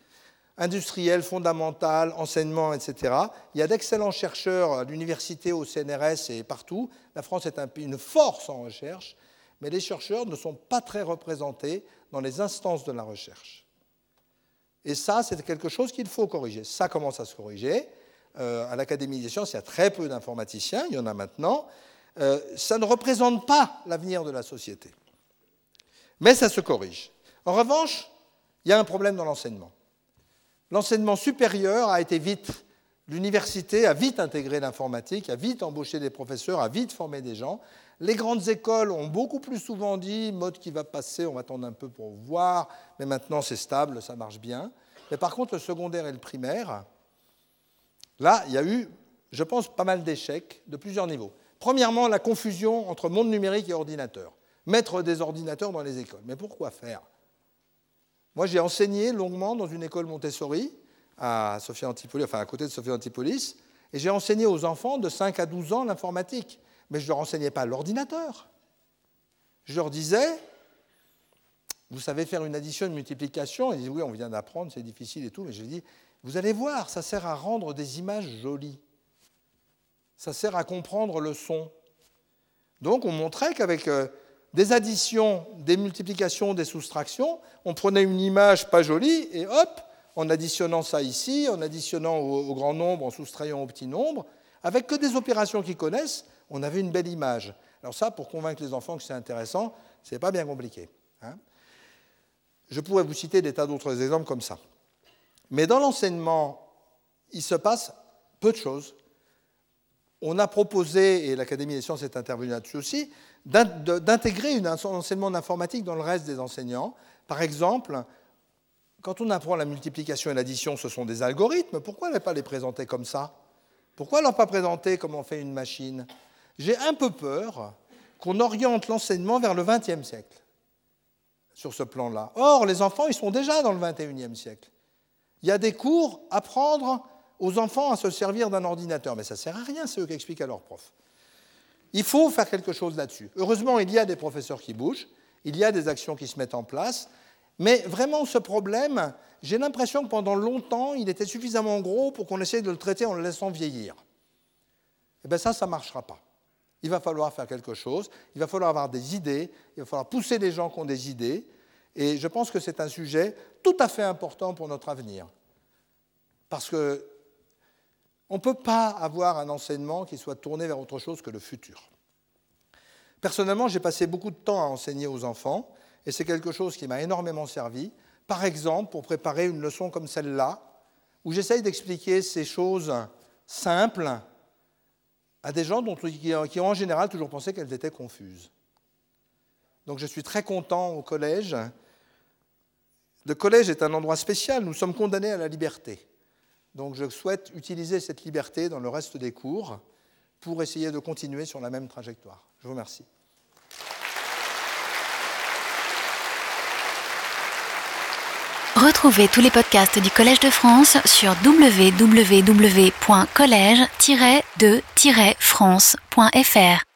industriel, fondamental, enseignement, etc. Il y a d'excellents chercheurs à l'université, au CNRS et partout. La France est une force en recherche, mais les chercheurs ne sont pas très représentés dans les instances de la recherche. Et ça, c'est quelque chose qu'il faut corriger. Ça commence à se corriger. Euh, à l'Académie des sciences, il y a très peu d'informaticiens, il y en a maintenant. Euh, ça ne représente pas l'avenir de la société. Mais ça se corrige. En revanche, il y a un problème dans l'enseignement. L'enseignement supérieur a été vite, l'université a vite intégré l'informatique, a vite embauché des professeurs, a vite formé des gens. Les grandes écoles ont beaucoup plus souvent dit mode qui va passer, on va attendre un peu pour voir, mais maintenant c'est stable, ça marche bien. Mais par contre, le secondaire et le primaire, là, il y a eu, je pense, pas mal d'échecs de plusieurs niveaux. Premièrement, la confusion entre monde numérique et ordinateur. Mettre des ordinateurs dans les écoles. Mais pourquoi faire? Moi, j'ai enseigné longuement dans une école Montessori, à, Sophia Antipolis, enfin à côté de Sophia Antipolis, et j'ai enseigné aux enfants de 5 à 12 ans l'informatique. Mais je ne leur enseignais pas l'ordinateur. Je leur disais, vous savez faire une addition, une multiplication? Ils disent, oui, on vient d'apprendre, c'est difficile et tout. Mais je dis, vous allez voir, ça sert à rendre des images jolies. Ça sert à comprendre le son. Donc on montrait qu'avec euh, des additions, des multiplications, des soustractions. On prenait une image pas jolie et hop, en additionnant ça ici, en additionnant au, grand nombre, en soustrayant au petit nombre, avec que des opérations qu'ils connaissent, on avait une belle image. Alors ça, pour convaincre les enfants que c'est intéressant, ce n'est pas bien compliqué. Hein. Je pourrais vous citer des tas d'autres exemples comme ça. Mais dans l'enseignement, il se passe peu de choses. On a proposé, et l'Académie des sciences est intervenue là-dessus aussi, d'intégrer un enseignement d'informatique dans le reste des enseignants. Par exemple, quand on apprend la multiplication et l'addition, ce sont des algorithmes, pourquoi ne pas les présenter comme ça? Pourquoi ne pas présenter comme on fait une machine? J'ai un peu peur qu'on oriente l'enseignement vers le XXe siècle sur ce plan-là. Or, les enfants, ils sont déjà dans le XXIe siècle. Il y a des cours, apprendre aux enfants à se servir d'un ordinateur, mais ça ne sert à rien, c'est eux qui expliquent à leurs profs. Il faut faire quelque chose là-dessus. Heureusement, il y a des professeurs qui bougent, il y a des actions qui se mettent en place, mais vraiment ce problème, j'ai l'impression que pendant longtemps, il était suffisamment gros pour qu'on essaye de le traiter en le laissant vieillir. Eh bien ça, ça ne marchera pas. Il va falloir faire quelque chose, il va falloir avoir des idées, il va falloir pousser les gens qui ont des idées, et je pense que c'est un sujet tout à fait important pour notre avenir. Parce que on ne peut pas avoir un enseignement qui soit tourné vers autre chose que le futur. Personnellement, j'ai passé beaucoup de temps à enseigner aux enfants, et c'est quelque chose qui m'a énormément servi. Par exemple, pour préparer une leçon comme celle-là, où j'essaye d'expliquer ces choses simples à des gens dont, qui ont en général toujours pensé qu'elles étaient confuses. Donc je suis très content au collège. Le collège est un endroit spécial, nous sommes condamnés à la liberté. Donc je souhaite utiliser cette liberté dans le reste des cours pour essayer de continuer sur la même trajectoire. Je vous remercie. Retrouvez tous les podcasts du Collège de France sur www.collège-de-france.fr.